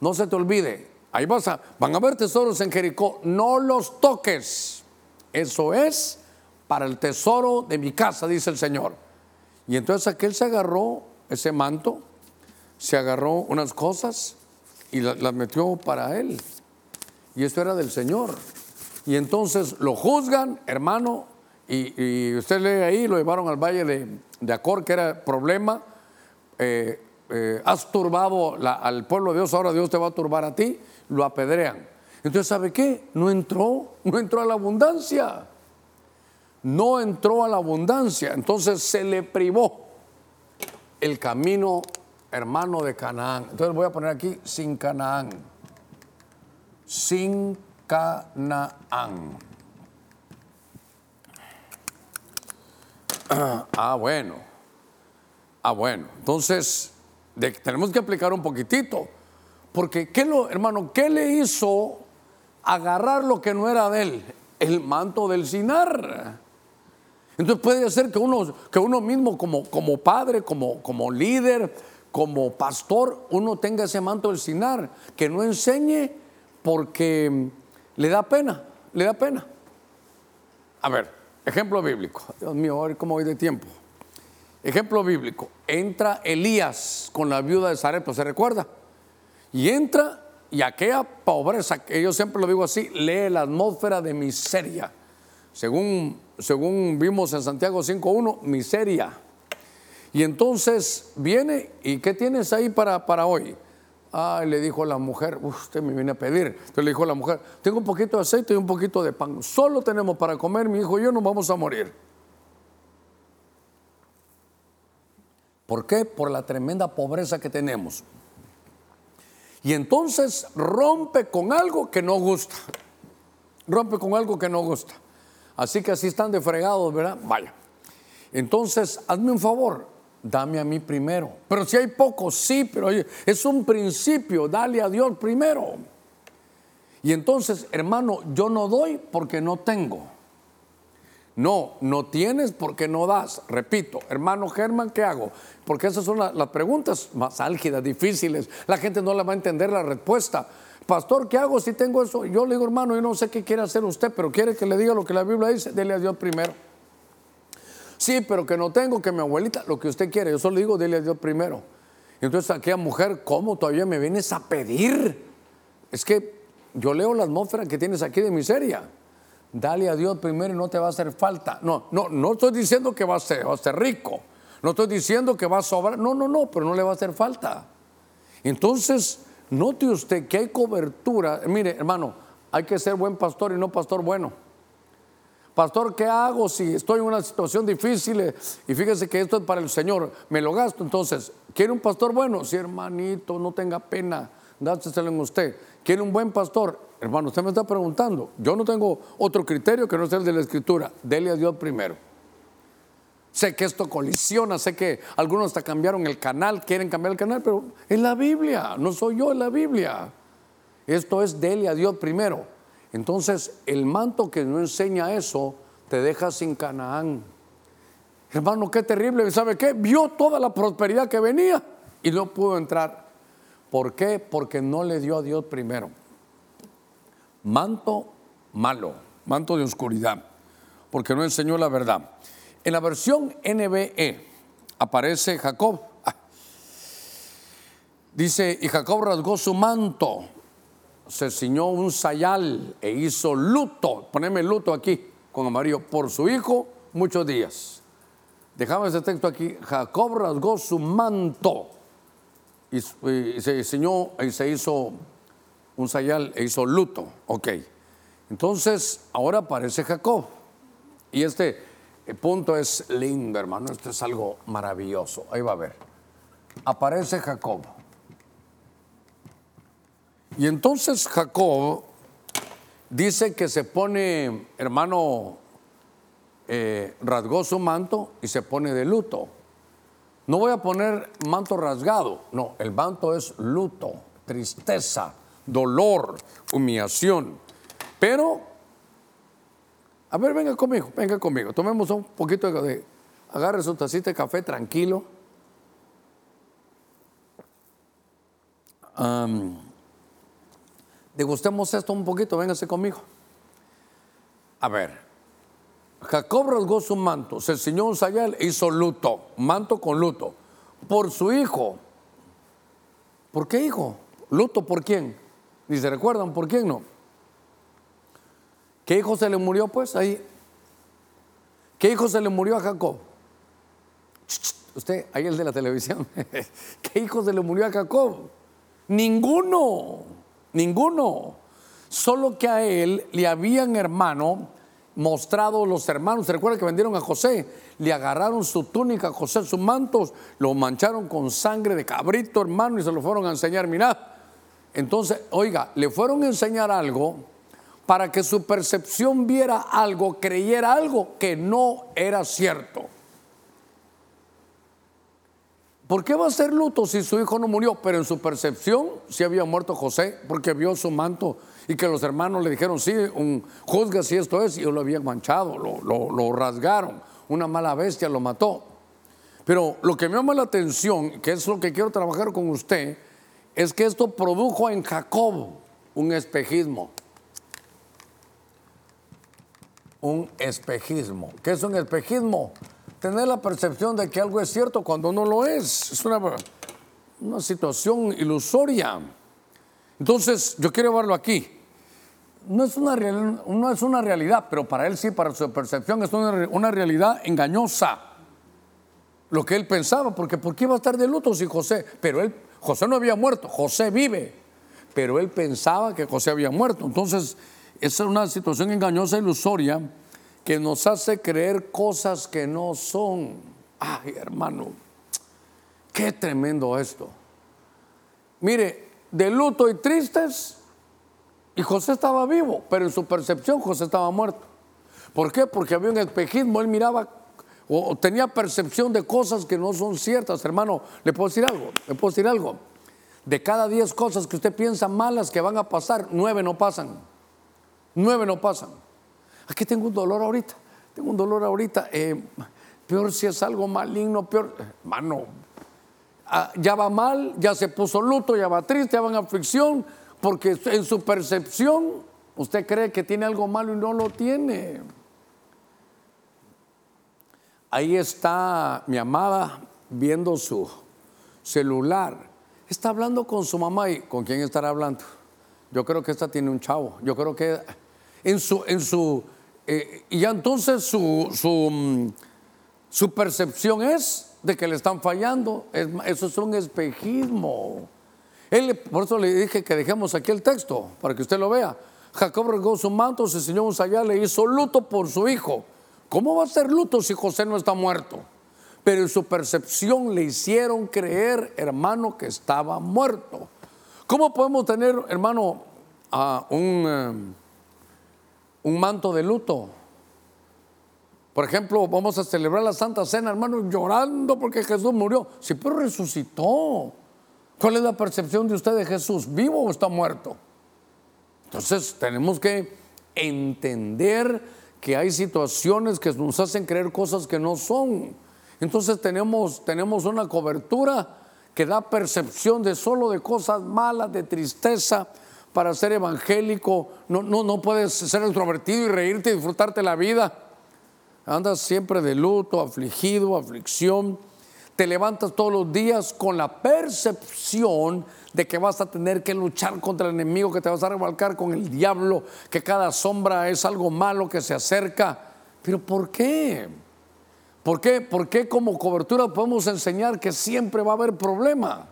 No se te olvide. Ahí vas a, van a haber tesoros en Jericó. No los toques. Eso es para el tesoro de mi casa, dice el Señor. Y entonces aquel se agarró ese manto, se agarró unas cosas y las, metió para él. Y esto era del Señor. Y entonces lo juzgan, hermano, y, usted lee ahí, lo llevaron al valle de, de Acor, que era problema eh, eh, has turbado al pueblo de Dios, ahora Dios te va a turbar a ti, lo apedrean. Entonces, ¿sabe qué? No entró, *laughs* no entró a la abundancia. No entró a la abundancia. Entonces se le privó el camino hermano de Canaán. Entonces voy a poner aquí sin Canaán. Sin Canaán. *clears throat* Ah, bueno. Ah, bueno, entonces tenemos que aplicar un poquitito. Porque, ¿qué lo, hermano, qué le hizo agarrar lo que no era de él? El manto del Sinar. Entonces puede ser que uno, que uno mismo como, como padre, como, como líder, como pastor, uno tenga ese manto del Sinar, que no enseñe porque le da pena, le da pena. A ver, ejemplo bíblico. Dios mío, a ver cómo voy de tiempo. Ejemplo bíblico, entra Elías con la viuda de Sarepta, ¿se recuerda? Y entra y aquella pobreza, que yo siempre lo digo así, lee la atmósfera de miseria. Según, según vimos en Santiago 5.1, miseria. Y entonces viene, ¿y qué tienes ahí para, para hoy? Ah, le dijo la mujer, usted me viene a pedir. Entonces le dijo la mujer, tengo un poquito de aceite y un poquito de pan. Solo tenemos para comer, mi hijo y yo nos vamos a morir. ¿Por qué? Por la tremenda pobreza que tenemos. Y entonces rompe con algo que no gusta. Rompe con algo que no gusta. Así que así están de fregados, ¿verdad? Vaya. Entonces, hazme un favor, dame a mí primero. Pero si hay poco, sí, pero es un principio, dale a Dios primero. Y entonces, hermano, yo no doy porque no tengo. No, no tienes porque no das. Repito, hermano Germán, ¿qué hago? Porque esas son las preguntas más álgidas, difíciles. La gente no le va a entender la respuesta. pastor, ¿qué hago si tengo eso? Yo le digo, hermano, yo no sé qué quiere hacer usted, pero quiere que le diga lo que la Biblia dice, dele a Dios primero. Sí, pero que no tengo, que mi abuelita, lo que usted quiere, yo solo digo, dele a Dios primero. Entonces aquella mujer, ¿cómo todavía me vienes a pedir? Es que yo leo la atmósfera que tienes aquí de miseria. Dale a Dios primero y no te va a hacer falta. No, no, no estoy diciendo que va a ser, rico. No estoy diciendo que va a sobrar. No, no, no, pero no le va a hacer falta. Entonces, note usted que hay cobertura. Mire, hermano, hay que ser buen pastor y no pastor bueno. Pastor, ¿qué hago si estoy en una situación difícil y fíjese que esto es para el Señor? Me lo gasto. Entonces, ¿quiere un pastor bueno? Sí, hermanito, no tenga pena, dáselo en usted. ¿Quiere un buen pastor? Hermano, usted me está preguntando. Yo no tengo otro criterio que no sea el de la Escritura. Dele a Dios primero. Sé que esto colisiona, sé que algunos hasta cambiaron el canal, quieren cambiar el canal, pero es la Biblia, no soy yo, es la Biblia. Esto es dele a Dios primero. Entonces, el manto que no enseña eso te deja sin Canaán. Hermano, qué terrible. ¿Sabe qué? Vio toda la prosperidad que venía y no pudo entrar. ¿Por qué? Porque no le dio a Dios primero. Manto malo, manto de oscuridad, porque no enseñó la verdad. En la versión NBE aparece Jacob. Ah. Dice, y Jacob rasgó su manto, se ciñó un sayal e hizo luto, poneme luto aquí con amarillo, por su hijo muchos días. Dejamos ese texto aquí, Jacob rasgó su manto y, se ciñó y se hizo un sayal e hizo luto. Ok, entonces ahora aparece Jacob. Y este el punto es lindo, hermano. Esto es algo maravilloso. Ahí va a ver. Aparece Jacob. Y entonces Jacob dice que se pone, hermano, eh, rasgó su manto y se pone de luto. No voy a poner manto rasgado, no, el manto es luto, tristeza, dolor, humillación. Pero a ver, venga conmigo, venga conmigo. Tomemos un poquito de, agarre su tacita de café tranquilo. degustemos esto un poquito, véngase conmigo. A ver, Jacob rasgó su manto, se ciñó un sayal e hizo luto, manto con luto, por su hijo. ¿Por qué hijo? ¿Luto por quién? Ni se recuerdan por quién no. ¿Qué hijo se le murió pues ahí? ¿Qué hijo se le murió a Jacob? Usted, ahí el de la televisión. *laughs* ¿Qué hijo se le murió a Jacob? Ninguno, ninguno. Solo que a él le habían hermano mostrado los hermanos. ¿Se recuerda que vendieron a José? Le agarraron su túnica a José, sus mantos, lo mancharon con sangre de cabrito, hermano, y se lo fueron a enseñar. Mirad. Entonces, oiga, le fueron a enseñar algo para que su percepción viera algo, creyera algo que no era cierto. ¿Por qué va a ser luto si su hijo no murió? Pero en su percepción sí había muerto José, porque vio su manto y que los hermanos le dijeron, sí, un, juzga si esto es, y lo habían manchado, lo, lo rasgaron, una mala bestia lo mató. Pero lo que me llama la atención, que es lo que quiero trabajar con usted, es que esto produjo en Jacob un espejismo un espejismo. ¿Qué es un espejismo? Tener la percepción de que algo es cierto cuando no lo es. Es una, una situación ilusoria. Entonces, yo quiero verlo aquí. No es, una no es una realidad, pero para él sí, para su percepción, es una, una realidad engañosa. Lo que él pensaba, porque ¿por qué iba a estar de luto si José? Pero él, José no había muerto, José vive, pero él pensaba que José había muerto. Entonces, esa es una situación engañosa, ilusoria, que nos hace creer cosas que no son. Ay, hermano, qué tremendo esto. Mire, de luto y tristes, y José estaba vivo, pero en su percepción José estaba muerto. ¿Por qué? Porque había un espejismo, él miraba o tenía percepción de cosas que no son ciertas. Hermano, ¿le puedo decir algo? ¿Le puedo decir algo? De cada diez cosas que usted piensa malas que van a pasar, nueve no pasan. Nueve no pasan. Aquí tengo un dolor ahorita. Tengo un dolor ahorita. Eh, peor si es algo maligno, peor. Mano, ah, ya va mal, ya se puso luto, ya va triste, ya va en aflicción. Porque en su percepción usted cree que tiene algo malo y no lo tiene. Ahí está mi amada viendo su celular. Está hablando con su mamá y ¿con quién estará hablando? Yo creo que esta tiene un chavo. Yo creo que en su, en su, eh, y ya entonces su, su, mm, su, percepción es de que le están fallando. eso es un espejismo. Él, por eso le dije que dejemos aquí el texto, para que usted lo vea. Jacob regó su manto, se enseñó un sayal, le hizo luto por su hijo. ¿Cómo va a ser luto si José no está muerto? Pero en su percepción le hicieron creer, hermano, que estaba muerto. ¿Cómo podemos tener, hermano, un, eh, un manto de luto? Por ejemplo, vamos a celebrar la Santa Cena, hermano, llorando porque Jesús murió. Sí, pero resucitó. ¿Cuál es la percepción de usted de Jesús? ¿Vivo o está muerto? Entonces tenemos que entender que hay situaciones que nos hacen creer cosas que no son. Entonces tenemos, tenemos una cobertura que da percepción de solo de cosas malas, de tristeza. Para ser evangélico no, no, no puedes ser extrovertido y reírte y disfrutarte la vida. Andas siempre de luto, afligido, aflicción te levantas todos los días con la percepción de que vas a tener que luchar contra el enemigo, que te vas a revolcar con el diablo, que cada sombra es algo malo que se acerca. Pero ¿por qué? ¿Por qué? ¿Por qué como cobertura podemos enseñar que siempre va a haber problema?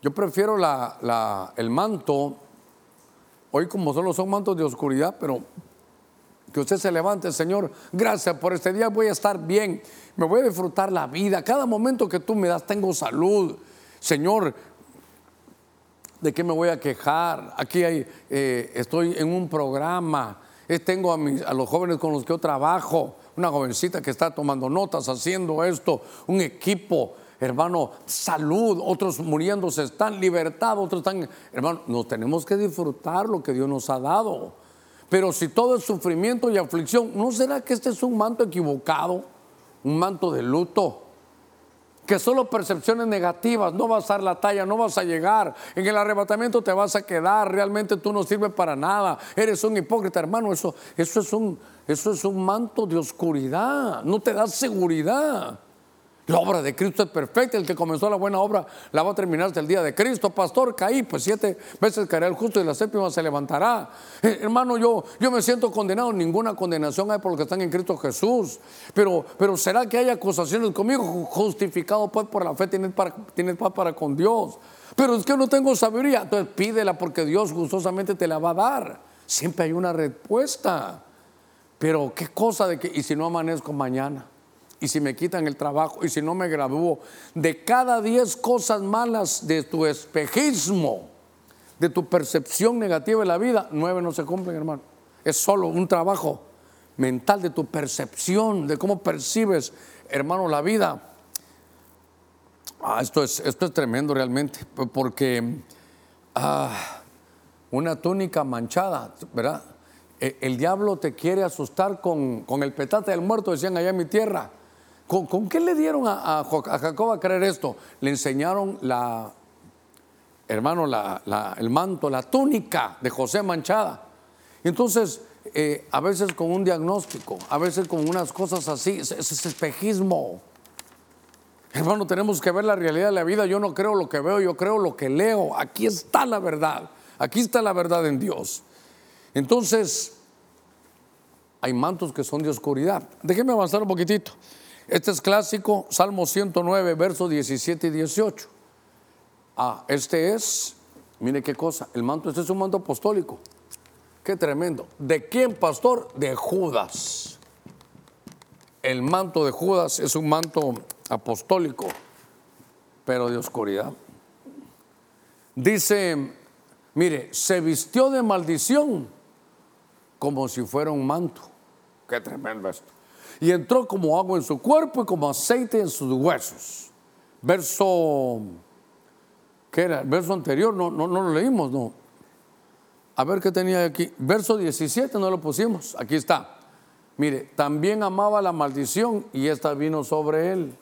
Yo prefiero el manto, hoy como solo son mantos de oscuridad, pero que usted se levante, Señor, gracias por este día, voy a estar bien, me voy a disfrutar la vida, cada momento que tú me das tengo salud. Señor, ¿de qué me voy a quejar? Aquí hay, eh, estoy en un programa, eh, tengo a, a los jóvenes con los que yo trabajo, una jovencita que está tomando notas, haciendo esto, un equipo hermano, salud, otros muriéndose, están libertados, otros están, hermano, nos tenemos que disfrutar lo que Dios nos ha dado. Pero si todo es sufrimiento y aflicción, ¿no será que este es un manto equivocado? Un manto de luto. Que solo percepciones negativas, no vas a dar la talla, no vas a llegar. En el arrebatamiento te vas a quedar, realmente tú no sirves para nada. Eres un hipócrita, hermano. Eso, eso, es un, eso es un manto de oscuridad, no te da seguridad. La obra de Cristo es perfecta, el que comenzó la buena obra la va a terminar hasta el día de Cristo. Pastor, caí, pues siete veces caerá el justo y la séptima se levantará. Eh, hermano, yo, yo me siento condenado, ninguna condenación hay por los que están en Cristo Jesús. Pero, pero ¿será que hay acusaciones conmigo? Justificado pues por la fe, tienes, para, paz para con Dios. Pero es que no tengo sabiduría, entonces pídela porque Dios gustosamente te la va a dar. Siempre hay una respuesta. Pero qué cosa de que, y si no amanezco mañana y si me quitan el trabajo y si no me gradúo, de cada diez cosas malas de tu espejismo, de tu percepción negativa de la vida, nueve no se cumplen, hermano. Es solo un trabajo mental de tu percepción, de cómo percibes, hermano, la vida. Ah, esto, es, esto es tremendo realmente, porque ah, una túnica manchada, ¿verdad? E, el, diablo te quiere asustar con, con el petate del muerto, decían allá en mi tierra. ¿Con, qué le dieron a, Jacob a creer esto? Le enseñaron la, hermano, el manto, la túnica de José manchada. Entonces, eh, a veces con un diagnóstico, a veces con unas cosas así, ese es espejismo. Hermano, tenemos que ver la realidad de la vida. Yo no creo lo que veo, yo creo lo que leo. Aquí está la verdad. Aquí está la verdad en Dios. Entonces, hay mantos que son de oscuridad. Déjeme avanzar un poquitito. Este es clásico, Salmo 109, versos 17 y 18. Ah, este es, mire qué cosa, el manto, este es un manto apostólico. Qué tremendo. ¿De quién, pastor? De Judas. El manto de Judas es un manto apostólico, pero de oscuridad. Dice, mire, se vistió de maldición como si fuera un manto. Qué tremendo esto y entró como agua en su cuerpo y como aceite en sus huesos. Verso, ¿qué era? verso anterior, no, no, no lo leímos, no. A ver qué tenía aquí. Verso 17 no lo pusimos, aquí está. Mire, también amaba la maldición y esta vino sobre él.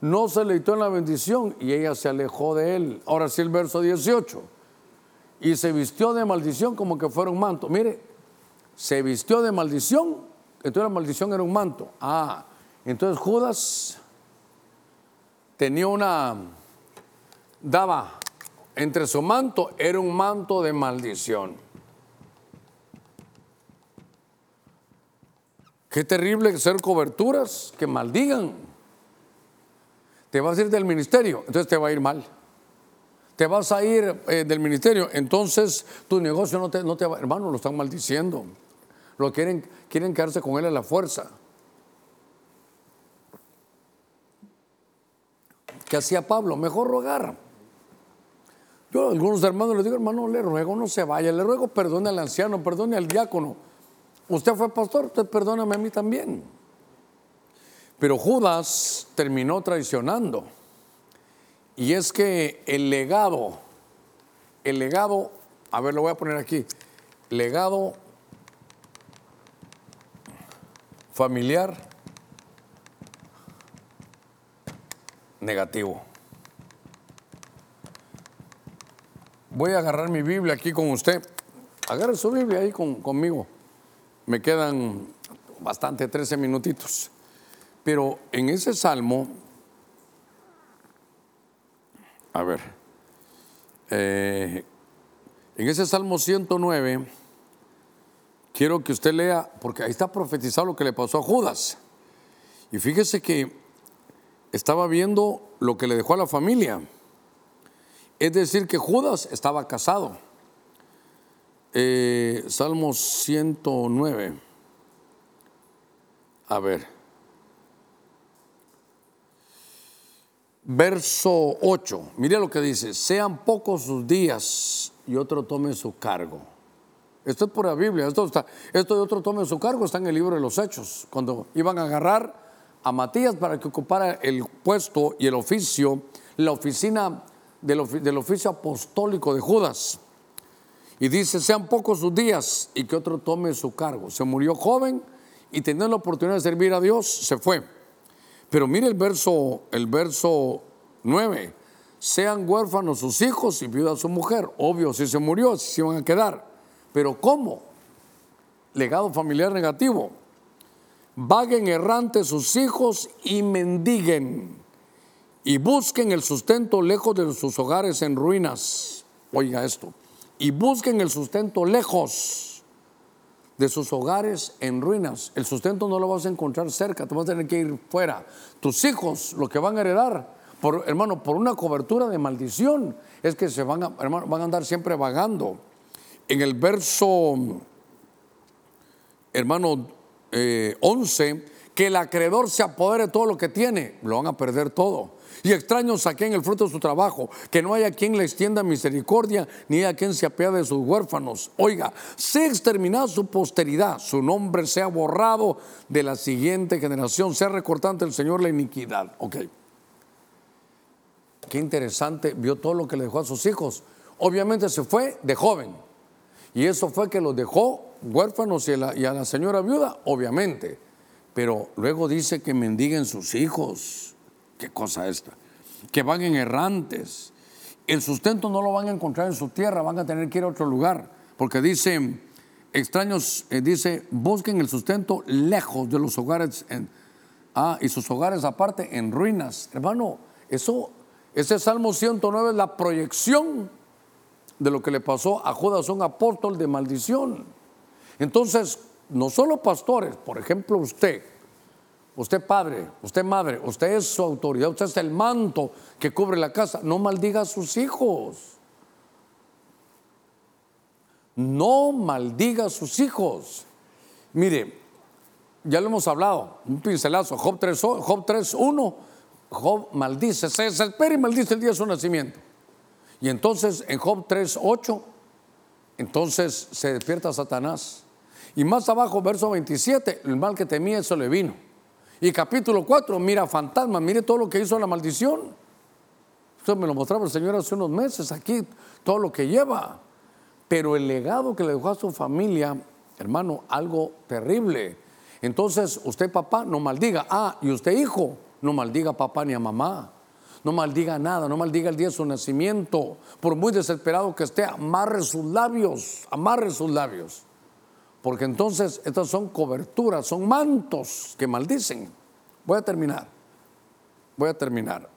No se leitó en la bendición y ella se alejó de él. Ahora sí el verso 18. y se vistió de maldición como que fuera un manto. Mire, se vistió de maldición, entonces la maldición era un manto. Ah, entonces Judas tenía una, daba entre su manto, era un manto de maldición. Qué terrible ser coberturas que maldigan. Te vas a ir del ministerio, entonces te va a ir mal. Te vas a ir eh, del ministerio, entonces tu negocio no te, no te hermano, lo están maldiciendo. Lo quieren, quieren quedarse con él a la fuerza. ¿Qué hacía Pablo? Mejor rogar. Yo a algunos hermanos les digo, hermano, le ruego, no se vaya, le ruego, perdone al anciano, perdone al diácono. Usted fue pastor, usted perdóname a mí también. Pero Judas terminó traicionando. Y es que el legado, el legado, a ver, lo voy a poner aquí, legado familiar negativo. Voy a agarrar mi Biblia aquí con usted. Agarre su Biblia ahí conmigo. Me quedan bastante, 13 minutitos. Pero en ese salmo, a ver, eh, en ese salmo 109, quiero que usted lea, porque ahí está profetizado lo que le pasó a Judas. Y fíjese que estaba viendo lo que le dejó a la familia. Es decir, que Judas estaba casado. Eh, Salmo 109. A ver. Verso 8. Mire lo que dice. Sean pocos sus días y otro tome su cargo. Esto es por la Biblia. Esto, está, esto de otro tome su cargo está en el libro de los Hechos. Cuando iban a agarrar a Matías para que ocupara el puesto y el oficio, la oficina del, oficio apostólico de Judas. Y dice, sean pocos sus días y que otro tome su cargo. Se murió joven y teniendo la oportunidad de servir a Dios, se fue. Pero mire el verso, el verso 9. Sean huérfanos sus hijos y viuda su mujer. Obvio, si se murió, si se iban a quedar. Pero ¿cómo? Legado familiar negativo vaguen errantes sus hijos y mendiguen y busquen el sustento lejos de sus hogares en ruinas. Oiga esto. Y busquen el sustento lejos de sus hogares en ruinas. El sustento no lo vas a encontrar cerca, te vas a tener que ir fuera. Tus hijos, lo que van a heredar, por, hermano, por una cobertura de maldición, es que se van a, hermano, van a andar siempre vagando. En el verso, hermano 11, eh, que el acreedor se apodere de todo lo que tiene, lo van a perder todo. Y extraños saquen el fruto de su trabajo, que no haya quien le extienda misericordia, ni haya quien se apiade de sus huérfanos. Oiga, sea exterminada su posteridad, su nombre sea borrado de la siguiente generación, sea recortante el Señor la iniquidad. Ok. Qué interesante, vio todo lo que le dejó a sus hijos. Obviamente se fue de joven. Y eso fue que los dejó huérfanos y a, la, señora viuda, obviamente. Pero luego dice que mendiguen sus hijos. ¿Qué cosa esta? Que van en errantes. El sustento no lo van a encontrar en su tierra, van a tener que ir a otro lugar. Porque dice, extraños, eh, dice, busquen el sustento lejos de los hogares. ah, y sus hogares aparte en ruinas. Hermano, eso, ese Salmo 109 es la proyección de lo que le pasó a Judas, un apóstol de maldición. Entonces, no solo pastores, por ejemplo usted, usted padre, usted madre, usted es su autoridad, usted es el manto que cubre la casa, no maldiga a sus hijos. No maldiga a sus hijos. Mire, ya lo hemos hablado, un pincelazo, Job 3.1, Job, 3, Job maldice, se desespera y maldice el día de su nacimiento. Y entonces en Job 3.8, entonces se despierta Satanás y más abajo, verso 27, el mal que temía, eso le vino. Y capítulo 4, mira fantasma, mire todo lo que hizo la maldición. Usted me lo mostraba el Señor hace unos meses aquí, todo lo que lleva. Pero el legado que le dejó a su familia, hermano, algo terrible. Entonces, usted papá no maldiga. Ah, y usted hijo, no maldiga a papá ni a mamá. No maldiga nada, no maldiga el día de su nacimiento, por muy desesperado que esté, amarre sus labios, amarre sus labios. Porque entonces estas son coberturas, son mantos que maldicen. Voy a terminar, voy a terminar.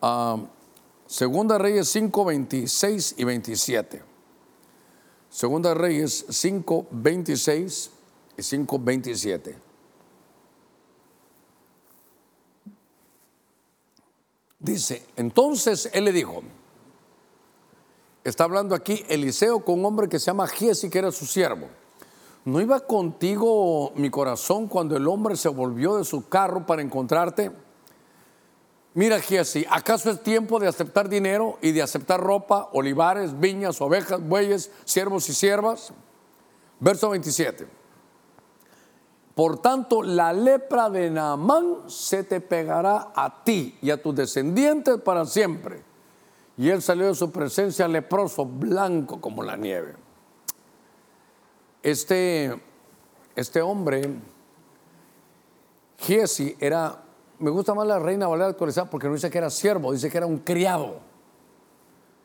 Ah, segunda Reyes 5, 26 y 27. Segunda Reyes 5, 26 y 5, 27. Dice, entonces él le dijo, está hablando aquí Eliseo con un hombre que se llama Giesi, que era su siervo. ¿No iba contigo mi corazón cuando el hombre se volvió de su carro para encontrarte? Mira, Giesi, ¿acaso es tiempo de aceptar dinero y de aceptar ropa, olivares, viñas, ovejas, bueyes, siervos y siervas? Verso 27. Por tanto, la lepra de Naamán se te pegará a ti y a tus descendientes para siempre. Y él salió de su presencia leproso, blanco como la nieve. Este, este hombre, Giesi, era, me gusta más la reina Valera actualizada porque no dice que era siervo, dice que era un criado.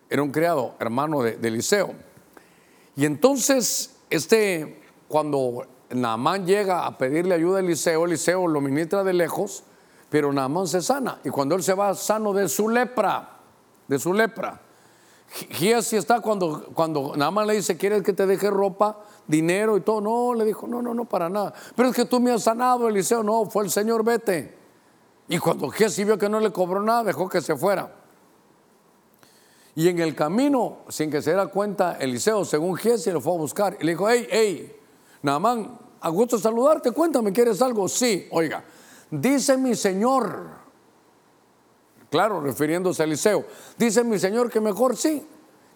Era un criado, hermano de, de Eliseo. Y entonces, este, cuando Naamán llega a pedirle ayuda a Eliseo, Eliseo lo ministra de lejos, pero Naamán se sana. Y cuando él se va sano de su lepra, de su lepra. Así está cuando, cuando le dice, ¿quieres que te deje ropa, dinero y todo? No, le dijo, no, no, no, para nada. Pero es que tú me has sanado, Eliseo. No, fue el Señor, vete. Y cuando Giesi vio que no le cobró nada, dejó que se fuera. Y en el camino, sin que se diera cuenta, Eliseo, según Giesi, lo fue a buscar. Y le dijo, hey, hey, Naamán, a gusto saludarte, cuéntame, ¿quieres algo? Sí, oiga, dice mi Señor, claro, refiriéndose a Eliseo, dice mi Señor que mejor sí,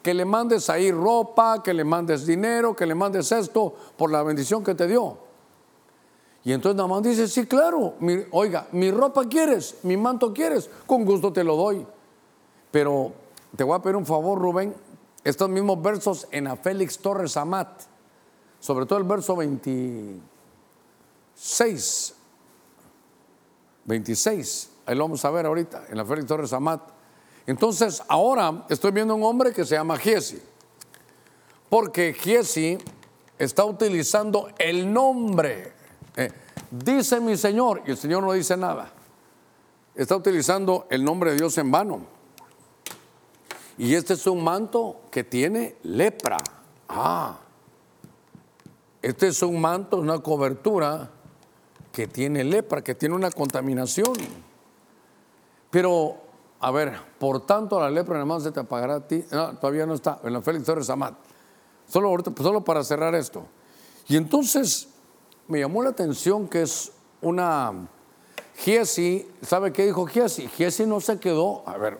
que le mandes ahí ropa, que le mandes dinero, que le mandes esto por la bendición que te dio. Y entonces Naamán dice, sí, claro, oiga, mi ropa quieres, mi manto quieres, con gusto te lo doy. Pero te voy a pedir un favor, Rubén, estos mismos versos en a Félix Torres Amat sobre todo el verso 26, 26, ahí lo vamos a ver ahorita, en la Félix Torres Amat. Entonces, ahora estoy viendo un hombre que se llama Giesi, porque Giesi está utilizando el nombre. Eh, dice mi Señor, y el Señor no dice nada. Está utilizando el nombre de Dios en vano. Y este es un manto que tiene lepra. Ah, este es un manto, una cobertura que tiene lepra, que tiene una contaminación. Pero, a ver, por tanto la lepra nada más se te apagará a ti. No, todavía no está, en la Félix Torres Amat. Solo, solo para cerrar esto. Y entonces me llamó la atención que es una Giesi, ¿sabe qué dijo Giesi? Giesi no se quedó, a ver,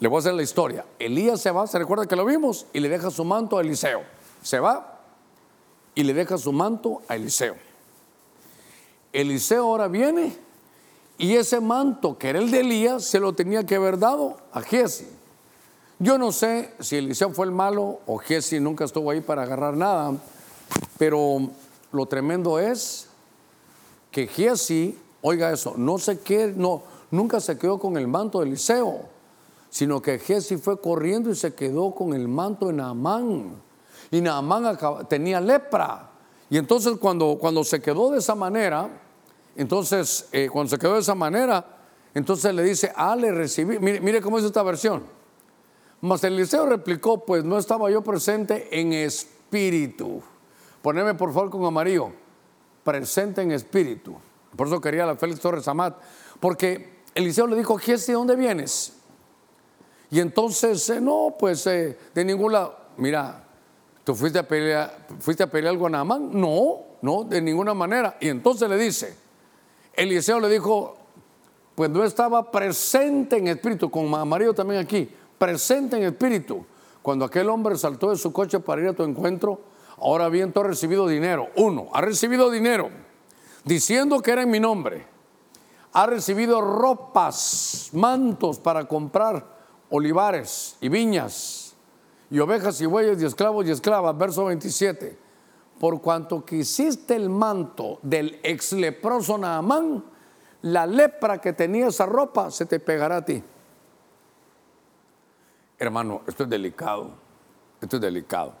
le voy a hacer la historia. Elías se va, se recuerda que lo vimos, y le deja su manto a Eliseo. Se va, y le deja su manto a Eliseo. Eliseo ahora viene y ese manto que era el de Elías se lo tenía que haber dado a Giesi. Yo no sé si Eliseo fue el malo o Giesi nunca estuvo ahí para agarrar nada, pero lo tremendo es que Giesi, oiga eso, no sé qué, no, nunca se quedó con el manto de Eliseo, sino que Giesi fue corriendo y se quedó con el manto de Naamán y Naamán tenía lepra. Y entonces cuando, cuando se quedó de esa manera, entonces eh, cuando se quedó de esa manera, entonces le dice, ah, le recibí, mire, mire cómo es esta versión. Mas Eliseo replicó, pues no estaba yo presente en espíritu. Poneme por favor con amarillo, presente en espíritu. Por eso quería la Félix Torres Amat, porque Eliseo le dijo, ¿de dónde vienes? Y entonces, eh, no, pues eh, de ningún lado. Mira, ¿Tú fuiste a pelear, fuiste a pelear algo a Naamán? No, no, de ninguna manera. Y entonces le dice, Eliseo le dijo, pues no estaba presente en espíritu, con marido también aquí, presente en espíritu. Cuando aquel hombre saltó de su coche para ir a tu encuentro, ahora bien tú has recibido dinero. Uno, ha recibido dinero diciendo que era en mi nombre. Ha recibido ropas, mantos para comprar olivares y viñas y ovejas y bueyes y esclavos y esclavas. Verso 27. Por cuanto quisiste el manto del ex leproso Naamán, la lepra que tenía esa ropa se te pegará a ti. Hermano, esto es delicado, esto es delicado.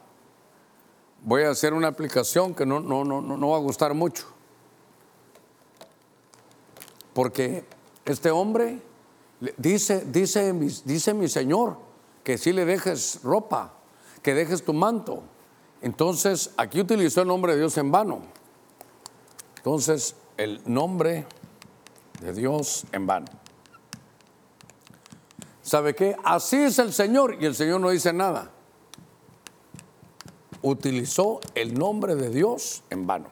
Voy a hacer una aplicación que no, no, no, no va a gustar mucho. Porque este hombre dice, dice, dice mi Señor que si le dejes ropa, que dejes tu manto. Entonces, aquí utilizó el nombre de Dios en vano. Entonces, el nombre de Dios en vano. ¿Sabe qué? Así es el Señor y el Señor no dice nada. Utilizó el nombre de Dios en vano.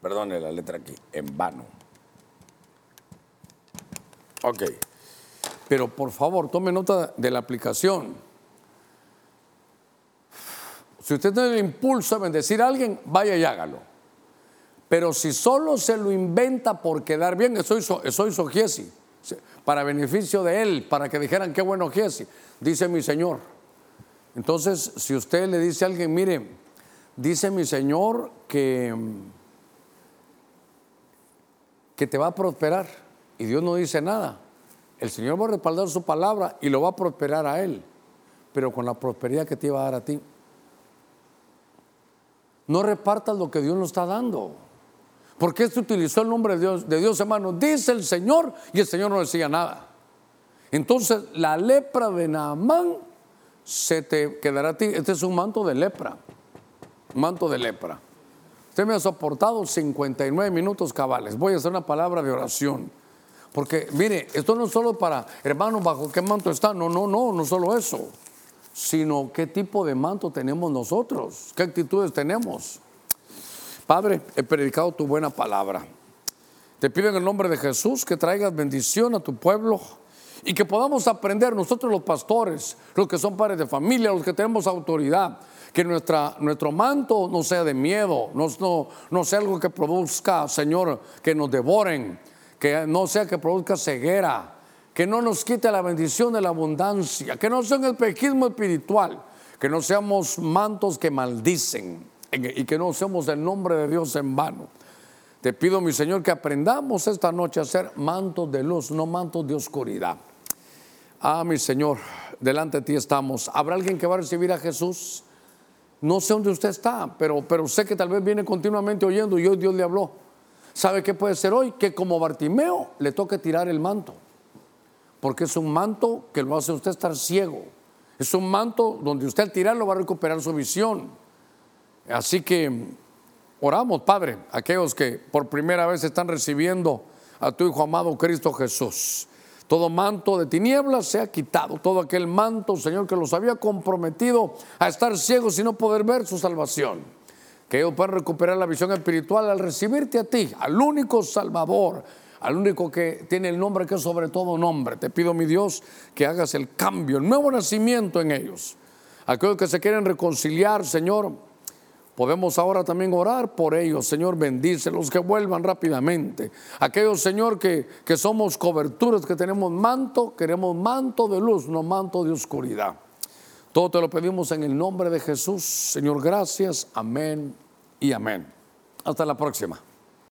Perdone la letra aquí, en vano. Ok. Pero por favor, tome nota de la aplicación. Si usted tiene el impulso de bendecir a alguien, vaya y hágalo. Pero si solo se lo inventa por quedar bien, eso hizo, eso Giesi para beneficio de él, para que dijeran qué bueno es, dice mi Señor. Entonces, si usted le dice a alguien, mire, dice mi Señor que, que te va a prosperar y Dios no dice nada, el Señor va a respaldar su palabra y lo va a prosperar a él, pero con la prosperidad que te iba a dar a ti. No repartas lo que Dios nos está dando. Porque este utilizó el nombre de Dios, de Dios, hermano. Dice el Señor y el Señor no decía nada. Entonces, la lepra de Naamán se te quedará a ti. Este es un manto de lepra. Manto de lepra. Usted me ha soportado 59 minutos cabales. Voy a hacer una palabra de oración. Porque, mire, esto no es solo para, hermanos, bajo qué manto está. No, no, no, no solo eso. Sino qué tipo de manto tenemos nosotros. ¿Qué actitudes tenemos? Padre, he predicado tu buena palabra. Te pido en el nombre de Jesús que traigas bendición a tu pueblo y que podamos aprender nosotros los pastores, los que son padres de familia, los que tenemos autoridad, que nuestra, nuestro manto no sea de miedo, no, no, no sea algo que produzca, Señor, que nos devoren, que no sea que produzca ceguera, que no nos quite la bendición de la abundancia, que no sea un espejismo espiritual, que no seamos mantos que maldicen y que no usemos el nombre de Dios en vano. Te pido, mi Señor, que aprendamos esta noche a ser mantos de luz, no mantos de oscuridad. Ah, mi Señor, delante de ti estamos. ¿Habrá alguien que va a recibir a Jesús? No sé dónde usted está, pero, pero sé que tal vez viene continuamente oyendo y hoy Dios le habló. ¿Sabe qué puede ser hoy? Que como Bartimeo le toque tirar el manto. Porque es un manto que lo hace usted estar ciego. Es un manto donde usted al tirarlo va a recuperar su visión. Así que oramos, Padre, aquellos que por primera vez están recibiendo a tu Hijo amado Cristo Jesús. Todo manto de tinieblas se ha quitado, todo aquel manto, Señor, que los había comprometido a estar ciegos y no poder ver su salvación. Que ellos puedan recuperar la visión espiritual al recibirte a ti, al único Salvador, al único que tiene el nombre que es sobre todo nombre. Te pido, mi Dios, que hagas el cambio, el nuevo nacimiento en ellos. Aquellos que se quieren reconciliar, Señor, Podemos ahora también orar por ellos, Señor, bendícelos, que vuelvan rápidamente. Aquellos, Señor, que, que somos coberturas, que tenemos manto, queremos manto de luz, no manto de oscuridad. Todo te lo pedimos en el nombre de Jesús. Señor, gracias. Amén y amén. Hasta la próxima.